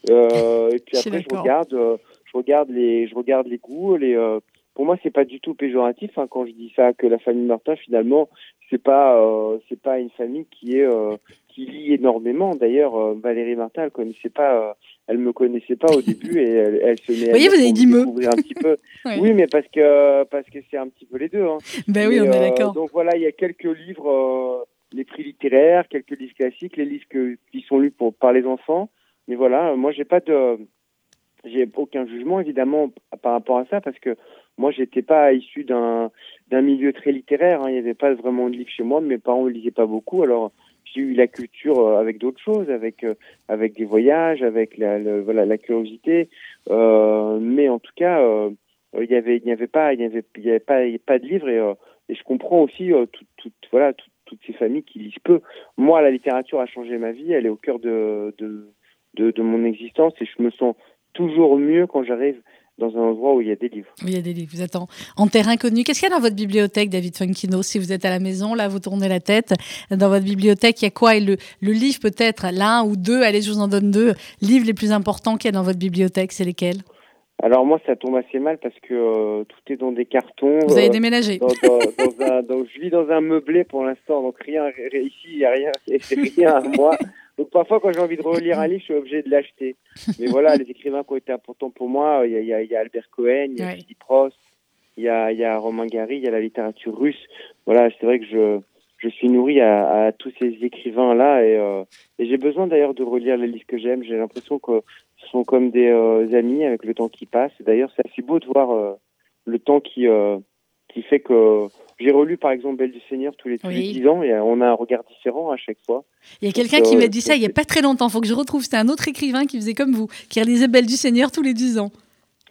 Euh, et puis après, je regarde, euh, je regarde les, je regarde les goûts. Les, euh, pour moi, c'est pas du tout péjoratif hein, quand je dis ça que la famille Martin, finalement, c'est pas, euh, c'est pas une famille qui est euh, qui lit énormément. D'ailleurs, Valérie Martin, elle connaissait pas elle me connaissait pas au début et elle, elle se met vous voyez, vous avez dit me. un petit peu. oui. mais parce que parce que c'est un petit peu les deux. Hein. Ben oui, on est euh, d'accord. Donc voilà, il y a quelques livres, euh, les prix littéraires, quelques livres classiques, les livres que, qui sont lus pour par les enfants. Mais voilà, moi j'ai pas de, j'ai aucun jugement évidemment par rapport à ça parce que moi j'étais pas issu d'un d'un milieu très littéraire. Hein. Il n'y avait pas vraiment de livres chez moi. Mes parents ne lisaient pas beaucoup, alors j'ai eu la culture euh, avec d'autres choses, avec euh, avec des voyages, avec la, voilà la curiosité. Euh, mais en tout cas, il y avait il n'y avait pas il y avait il y avait pas pas de livre et, je comprends aussi tout, voilà tout, toutes ces familles qui lisent peu. Moi, la littérature a changé ma vie, elle est au cœur de, de, de mon existence et je me sens toujours mieux quand j'arrive dans un endroit où il y a des livres. il y a des livres. Vous êtes en, terrain connu. Qu'est-ce qu'il y a dans votre bibliothèque, David Funkino Si vous êtes à la maison, là, vous tournez la tête. Dans votre bibliothèque, il y a quoi? Et le, le livre, peut-être, l'un ou deux, allez, je vous en donne deux, livres les plus importants qu'il y a dans votre bibliothèque, c'est lesquels? Alors moi, ça tombe assez mal parce que euh, tout est dans des cartons. Vous avez euh, déménagé. Dans, je vis dans un meublé pour l'instant, donc rien ici, il n'y a rien, c'est rien à moi. Donc parfois, quand j'ai envie de relire un livre, je suis obligé de l'acheter. Mais voilà, les écrivains qui ont été importants pour moi, il y a, y a, Albert Cohen, il y a Philippe Ross, il y a, y a Romain Gary, il y a la littérature russe. Voilà, c'est vrai que je, je suis nourri à, à tous ces écrivains-là et, euh, et j'ai besoin d'ailleurs de relire les livres que j'aime. J'ai l'impression que ce sont comme des euh, amis avec le temps qui passe. D'ailleurs, c'est assez beau de voir euh, le temps qui, qui fait que j'ai relu par exemple Belle du Seigneur tous les, tous les 10 ans et on a un regard différent à chaque fois. Il y a quelqu'un qui m'a dit ça il n'y a pas très longtemps, il faut que je retrouve. C'était un autre écrivain qui faisait comme vous, qui relisait Belle du Seigneur tous les 10 ans.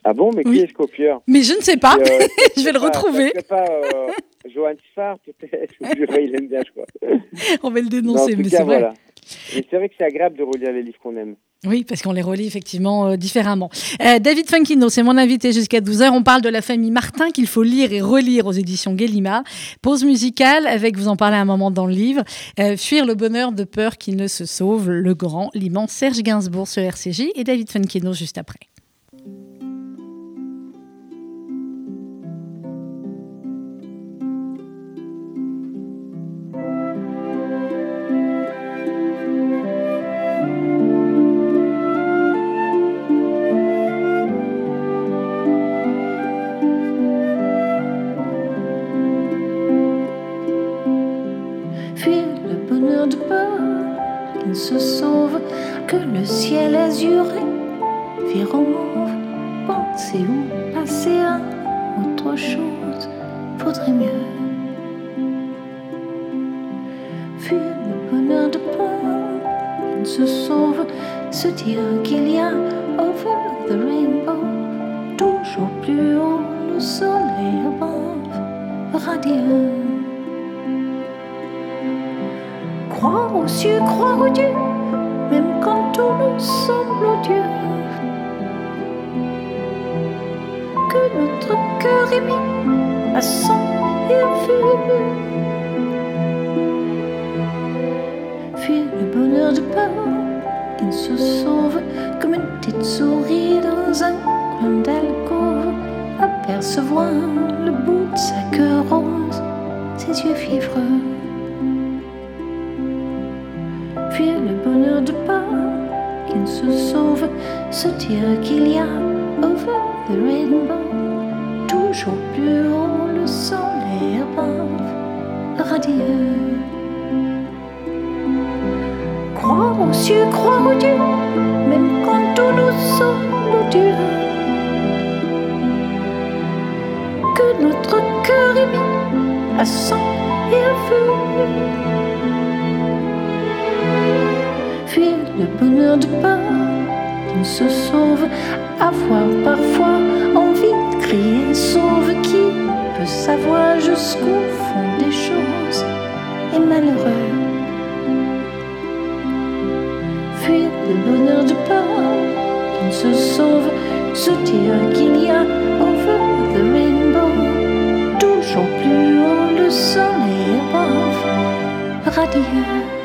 Ah bon, mais qui est ce copieur? Mais je ne sais pas, je vais le retrouver. C'est pas euh, Johan Sfar peut-être, il aime bien, je crois. On va le dénoncer, mais c'est vrai. c'est vrai que c'est agréable de relire les livres qu'on aime. Oui, parce qu'on les relit effectivement euh, différemment. Euh, David Funkino, c'est mon invité jusqu'à 12h. On parle de la famille Martin qu'il faut lire et relire aux éditions Gallimard. Pause musicale avec, vous en parlez un moment dans le livre, euh, Fuir le bonheur de peur qu'il ne se sauve, le grand, l'immense Serge Gainsbourg sur RCJ et David Funkino juste après. Se dire qu'il y a over the rainbow, toujours plus haut le soleil above, radieux. Croire aux cieux, croire aux dieux, même quand tout nous semble Dieu. Que notre cœur est mis à sang et à feu. le bonheur de pas se sauve, avoir parfois envie de crier sauve qui peut savoir jusqu'au fond des choses et malheureux. Fuir le bonheur de pas qui se sauve, se dire qu'il y a over the rainbow, toujours plus haut le soleil above, radieux.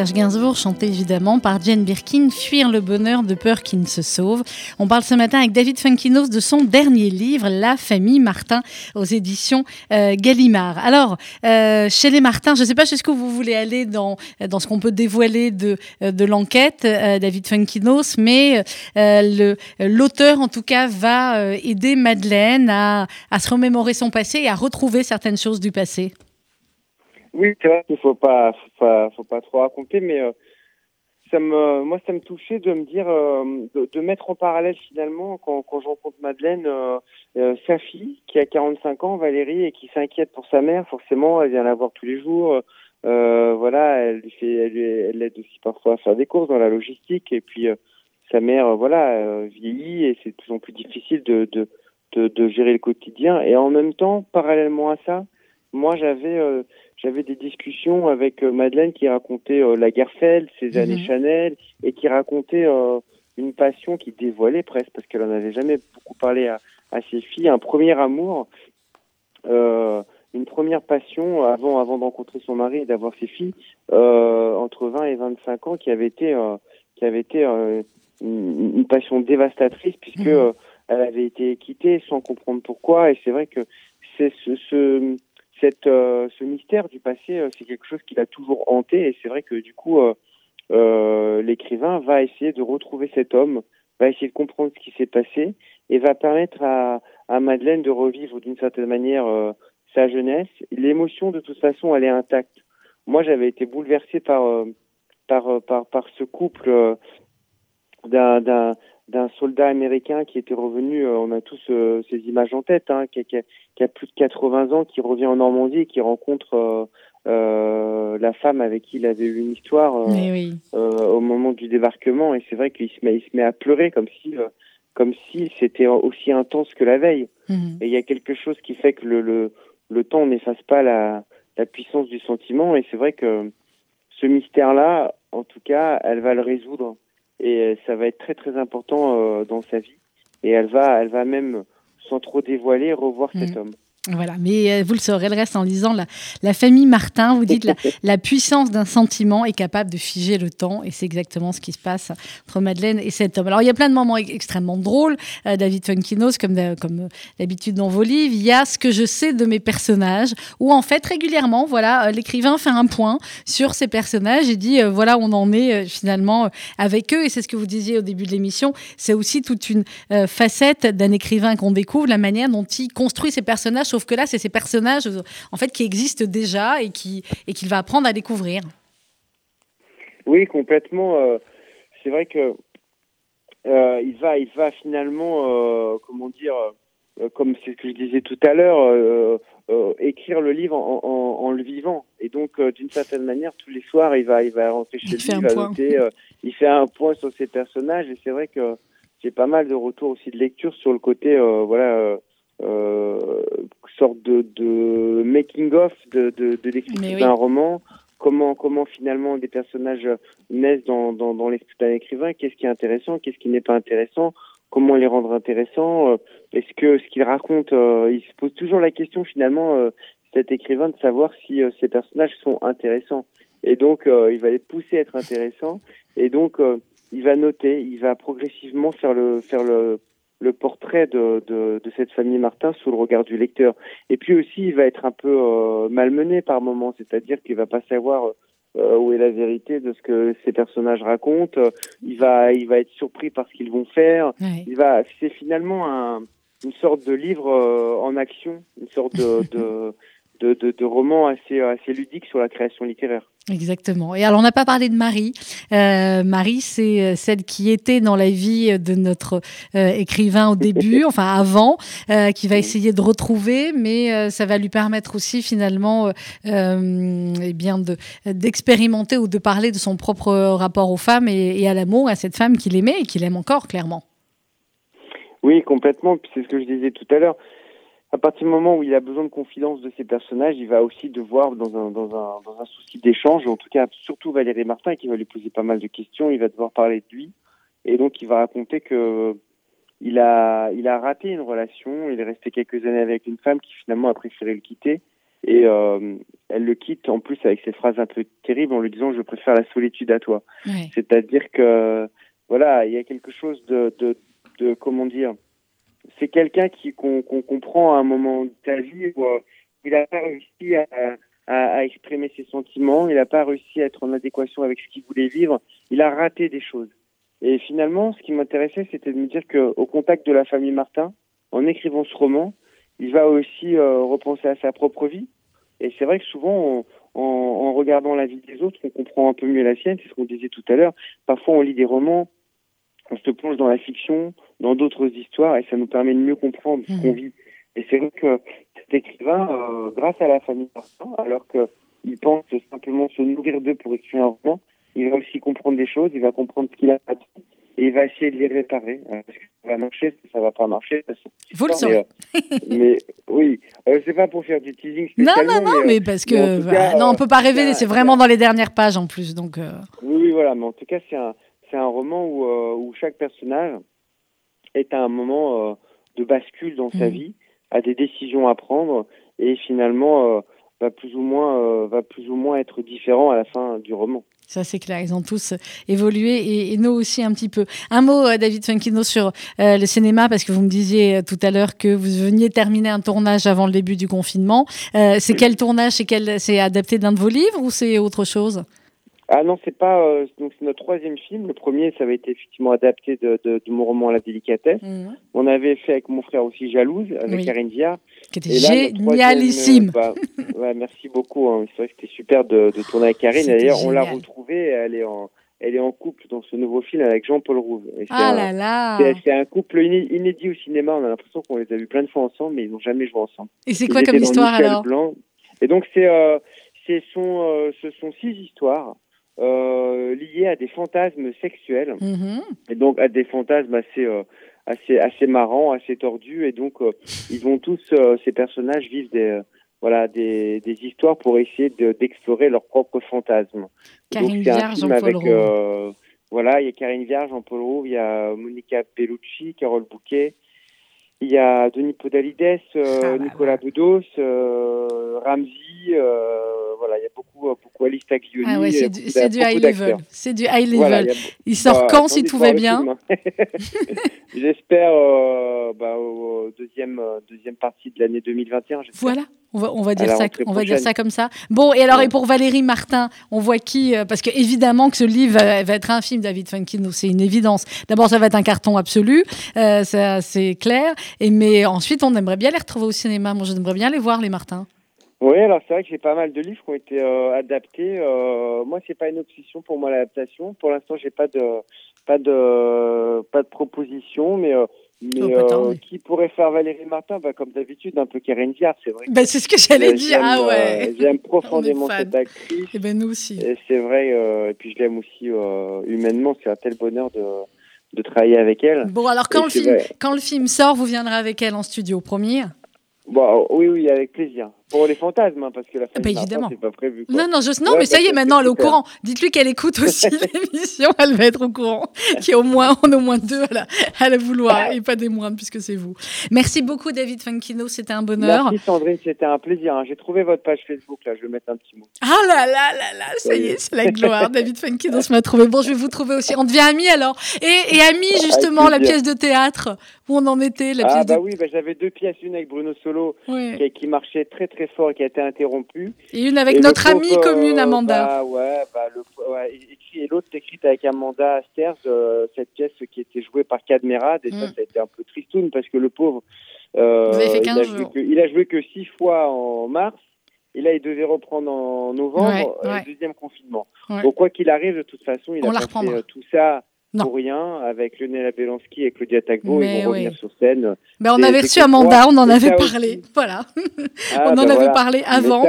Serge Gainsbourg, chantée évidemment par Jane Birkin, Fuir le bonheur de peur qui ne se sauve. On parle ce matin avec David Funkinos de son dernier livre, La famille Martin, aux éditions euh, Gallimard. Alors, euh, chez les Martins, je ne sais pas jusqu'où vous voulez aller dans, dans ce qu'on peut dévoiler de, de l'enquête, euh, David Funkinos, mais l'auteur, en tout cas, va aider Madeleine à, à se remémorer son passé et à retrouver certaines choses du passé. Oui, c'est vrai qu'il faut pas, faut pas, faut pas trop raconter, mais euh, ça me, moi, ça me touchait de me dire, euh, de, mettre en parallèle finalement, quand, quand je rencontre Madeleine, euh, euh, sa fille qui a 45 ans, Valérie, et qui s'inquiète pour sa mère. Forcément, elle vient la voir tous les jours. voilà, elle fait, elle, l'aide aussi parfois à faire des courses dans la logistique. Et puis, sa mère, voilà, vieillit et c'est de plus en plus difficile de, de, de, de, gérer le quotidien. Et en même temps, parallèlement à ça, moi, j'avais j'avais des discussions avec euh, Madeleine qui racontait euh, la guerre Feld, ses années mhm. Chanel, et qui racontait euh, une passion qui dévoilait presque, parce qu'elle en avait jamais beaucoup parlé à, à ses filles, un premier amour, une première passion avant, avant de rencontrer son mari et d'avoir ses filles, entre 20 et 25 ans, qui avait été, qui avait été une, une, passion dévastatrice, puisque mhm. elle avait été quittée sans comprendre pourquoi, et c'est vrai que c'est ce, ce cette, euh, ce mystère du passé, euh, c'est quelque chose qui l'a toujours hanté. Et c'est vrai que du coup, euh, l'écrivain va essayer de retrouver cet homme, va essayer de comprendre ce qui s'est passé et va permettre à, à Madeleine de revivre d'une certaine manière sa jeunesse. L'émotion, de toute façon, elle est intacte. Moi, j'avais été bouleversé par, par, par, par ce couple d'un d'un soldat américain qui était revenu, euh, on a tous euh, ces images en tête, hein, qui, a plus de 80 ans, qui revient en Normandie et qui rencontre euh, la femme avec qui il avait eu une histoire au moment du débarquement. Et c'est vrai qu'il se met, il se met à pleurer comme si, comme si c'était aussi intense que la veille. Mhm. Et il y a quelque chose qui fait que le, le, le temps n'efface pas la, la puissance du sentiment. Et c'est vrai que ce mystère-là, en tout cas, elle va le résoudre et euh, ça va être très très important euh, dans sa vie. Et elle va, elle va même, sans trop dévoiler, revoir cet mm. homme. Voilà, mais euh, vous le saurez, le reste en lisant la, la famille Martin, vous dites la, la puissance d'un sentiment est capable de figer le temps, et c'est exactement ce qui se passe entre Madeleine et cet homme. Alors il y a plein de moments extrêmement drôles, euh, David Funkinos, comme, comme d'habitude dans vos livres, il y a ce que je sais de mes personnages, où en fait régulièrement, voilà, euh, l'écrivain fait un point sur ces personnages et dit voilà on en est finalement avec eux, et c'est ce que vous disiez au début de l'émission, c'est aussi toute une facette d'un écrivain qu'on découvre, la manière dont il construit ses personnages sauf que là, c'est ces personnages en fait qui existent déjà et qui et qu'il va apprendre à découvrir. Oui, complètement. Euh, c'est vrai que euh, il va, il va finalement, euh, comment dire, comme c'est ce que je disais tout à l'heure, écrire le livre en, le vivant. Et donc, d'une certaine manière, tous les soirs, il va, il va rentrer chez lui, il va noter, il fait un point sur ses personnages. Et c'est vrai que j'ai pas mal de retours aussi de lecture sur le côté, voilà euh, sorte de, de making of de, de, de l'écriture d'un roman. Comment, comment finalement des personnages naissent dans, dans, dans l'esprit d'un écrivain, qu'est-ce qui est intéressant, qu'est-ce qui n'est pas intéressant, comment les rendre intéressants, euh, est-ce que ce qu'il raconte, euh, il se pose toujours la question finalement, euh, cet écrivain, de savoir si ces personnages sont intéressants. Et donc, il va les pousser à être intéressants, et donc, il va noter, il va progressivement faire le, faire le le portrait de, de, de, cette famille Martin sous le regard du lecteur. Et puis aussi, il va être un peu euh, malmené par moments, c'est-à-dire qu'il va pas savoir euh, où est la vérité de ce que ces personnages racontent. Il va, il va être surpris par ce qu'ils vont faire. Il va, c'est finalement un, une sorte de livre euh, en action, une sorte de, de de, de, de, romans assez, assez ludiques sur la création littéraire. Exactement. Et alors, on n'a pas parlé de Marie. Euh, Marie, c'est euh, celle qui était dans la vie de notre euh, écrivain au début, enfin avant, euh, qui va essayer de retrouver, mais euh, ça va lui permettre aussi finalement eh bien de, d'expérimenter ou de parler de son propre rapport aux femmes et, et à l'amour, à cette femme qu'il aimait et qu'il aime encore, clairement. Oui, complètement. C'est ce que je disais tout à l'heure à partir du moment où il a besoin de confidence de ses personnages, il va aussi devoir, dans un, dans un, dans un souci d'échange, en tout cas surtout Valérie Martin, qui va lui poser pas mal de questions, il va devoir parler de lui, et donc il va raconter que il a, il a raté une relation, il est resté quelques années avec une femme qui finalement a préféré le quitter, et euh, elle le quitte en plus avec ces phrases un peu terribles en lui disant je préfère la solitude à toi. C'est-à-dire que voilà, il y a quelque chose de, de, de comment dire c'est quelqu'un qui qu'on comprend à un moment de sa vie où euh, il n'a pas réussi à, à, exprimer ses sentiments, il n'a pas réussi à être en adéquation avec ce qu'il voulait vivre, il a raté des choses. Et finalement, ce qui m'intéressait, c'était de me dire qu'au contact de la famille Martin, en écrivant ce roman, il va aussi euh, repenser à sa propre vie. Et c'est vrai que souvent, en, regardant la vie des autres, on comprend un peu mieux la sienne. C'est ce qu'on disait tout à l'heure. Parfois, on lit des romans, on se plonge dans la fiction, dans d'autres histoires, et ça nous permet de mieux comprendre ce qu'on mmh. vit. Et c'est vrai que cet écrivain, euh, grâce à la famille Martin, alors qu'il pense simplement se nourrir d'eux pour écrire un roman, il va aussi comprendre des choses, il va comprendre ce qu'il a appris, et il va essayer de les réparer. Euh, parce que ça va marcher, ça va pas marcher. Vous le savez. Mais, oui, euh, c'est pas pour faire du teasing. Non, non, non, mais, parce que non, on peut pas rêver. C'est vraiment dans les dernières pages en plus, donc. Oui, oui, voilà. Mais en tout cas, c'est un, c'est un roman où, où chaque personnage est à un moment de bascule dans sa mmh. vie a des décisions à prendre et finalement euh, va plus ou moins euh, va plus ou moins être différent à la fin du roman. Ça, c'est clair. Ils ont tous évolué et, nous aussi un petit peu. Un mot, euh, David Funkino, sur le cinéma, parce que vous me disiez tout à l'heure que vous veniez terminer un tournage avant le début du confinement. c'est quel tournage C'est adapté d'un de vos livres ou c'est autre chose? Ah non, c'est pas. Euh, donc c'est notre troisième film. Le premier, ça avait été effectivement adapté de, de, de mon roman La délicatesse. Mhm. On avait fait avec mon frère aussi Jalouse avec Karine Viard. Qui était génialissime. Bah, ouais, merci beaucoup. Hein. C'est vrai que c'était super de, de, tourner avec Karine. D'ailleurs, on l'a retrouvée. Elle est en elle est en couple dans ce nouveau film avec Jean-Paul Rouve. Ah là là C'est un couple inédit au cinéma. On a l'impression qu'on les a vus plein de fois ensemble, mais ils n'ont jamais joué ensemble. Et c'est quoi comme histoire alors? Et donc c'est euh, sont, euh, ce sont six histoires euh, liés à des fantasmes sexuels mhm. et donc à des fantasmes assez euh, assez assez marrants, assez tordus et donc euh, ils vont tous euh, ces personnages vivre des voilà des, des histoires pour essayer d'explorer leurs propres fantasmes. Karine Vierge, Jean-Paul voilà, il y a Karine Vierge, Jean-Paul Roux, il y a Monica Bellucci, Carole Bouquet, il y a Denis Podalides, euh, ah, bah, Nicolas Bedos, euh, Ramsey, euh, voilà, il y a beaucoup, beaucoup Alice Taglioni. Ah ouais, c'est du, du, high level. C'est du high level. il sort quand si tout va bien hein. J'espère bah, au deuxième, deuxième partie de l'année 2021. Voilà. On va, on va, dire, ça, on va dire ça comme ça. Bon, et alors, et pour Valérie Martin, on voit qui Parce que évidemment que ce livre va, être un film, David Funkino, c'est une évidence. D'abord, ça va être un carton absolu, euh, c'est clair. Et, mais ensuite, on aimerait bien les retrouver au cinéma. Moi, j'aimerais bien les voir, les Martins. Oui, alors c'est vrai que j'ai pas mal de livres qui ont été euh, adaptés. Euh, moi, c'est pas une obsession pour moi l'adaptation. Pour l'instant, j'ai pas de pas de pas de proposition, mais euh, mais oh, qui pourrait faire Valérie Martin? Bah, Comme d'habitude, un peu Karen c'est vrai. Bah, c'est ce que j'allais dire. Ah ouais. J'aime profondément cette actrice. Et eh ben nous aussi. Et c'est vrai. et puis je l'aime aussi humainement. C'est un tel bonheur de de travailler avec elle. Bon, alors quand, le film, quand le film sort, vous viendrez avec elle en studio, promis? Bon, oui, oui, avec plaisir. Pour les fantasmes, hein, parce que la fin bah, évidemment. c'est pas prévu. Non, non, je... non mais ça y est, maintenant, elle est au courant. Dites-lui qu'elle écoute aussi l'émission, elle va être au courant. A au moins, on a au moins deux à la, à la vouloir, et pas des moindres, puisque c'est vous. Merci beaucoup, David Funkino, c'était un bonheur. Merci, Sandrine, c'était un plaisir. Hein. J'ai trouvé votre page Facebook, là, je vais mettre un petit mot. Ah là là là là, ça y est, c'est la gloire. David Funkino se m'a trouvé. Bon, je vais vous trouver aussi. On devient amis alors. Et, et amis, justement, la pièce de théâtre, où on en était, la ah, pièce bah de... oui, bah, j'avais deux pièces, une avec Bruno Solo, qui, qui marchait très très fort et qui a été interrompu. Et une avec notre amie commune, Amanda. Bah, ouais, bah, le, ouais, et l'autre écrite avec Amanda Asters, euh, cette pièce qui était jouée par Cadmerade, et ça, mm. ça a été un peu tristoun parce que le pauvre, euh, il, a joué que, il a joué que six fois en mars. Et là, il devait reprendre en novembre euh, le deuxième confinement. Donc, quoi qu'il arrive, de toute façon, il a fait tout ça pour rien avec Lionel Abelansky et Claudia Tagbo. ils vont revenir sur scène. Ben, on avait reçu Amanda, on en avait parlé. Voilà. Ah, on en ben avait parlé avant.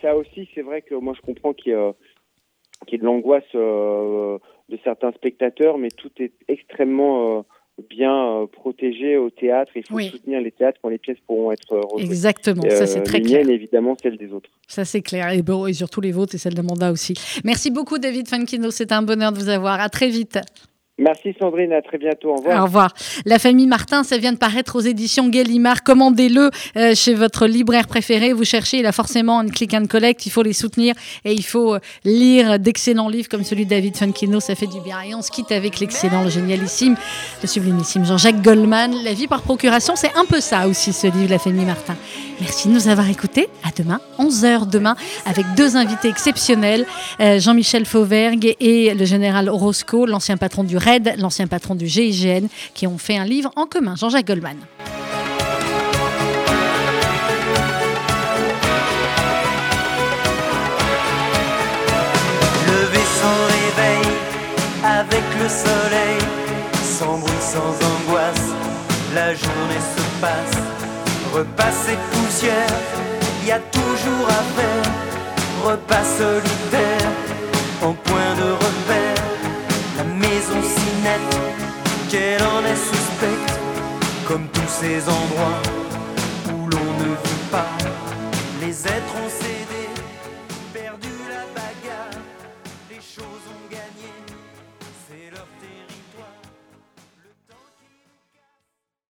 Ça, aussi, c'est vrai que moi, je comprends qu'il y, a de l'angoisse euh, de certains spectateurs, mais tout est extrêmement euh, bien euh, protégé au théâtre. Il faut soutenir les théâtres quand les pièces pourront être rejouées. Exactement, ça c'est très clair. évidemment, celle des autres. Ça c'est clair, et, bon, et surtout les vôtres et celles d'Amanda aussi. Merci beaucoup David Funkino, c'est un bonheur de vous avoir. À très vite. Merci Sandrine, à très bientôt. Au revoir. Au revoir. La famille Martin, ça vient de paraître aux éditions Gallimard. Commandez-le euh, chez votre libraire préféré. Vous cherchez, il a forcément une click and collect. Il faut les soutenir et il faut euh, lire d'excellents livres comme celui de David Funkino. Ça fait du bien. Et on se quitte avec l'excellent, le génialissime, le sublimissime Jean-Jacques Goldman. La vie par procuration, c'est un peu ça aussi, ce livre, La famille Martin. Merci de nous avoir écoutés. À demain, 11h demain, avec deux invités exceptionnels, euh, Jean-Michel Fauvergue et le général Orozco, l'ancien patron du RAID, L'ancien patron du GIGN, qui ont fait un livre en commun, Jean-Jacques Goldman. Le vaisseau éveille avec le soleil, sans bruit, sans angoisse, la journée se passe, repasse et poussière, il y a toujours à faire, repas solitaire, en point de qu'elle en est suspecte, comme tous ces endroits où l'on ne veut pas.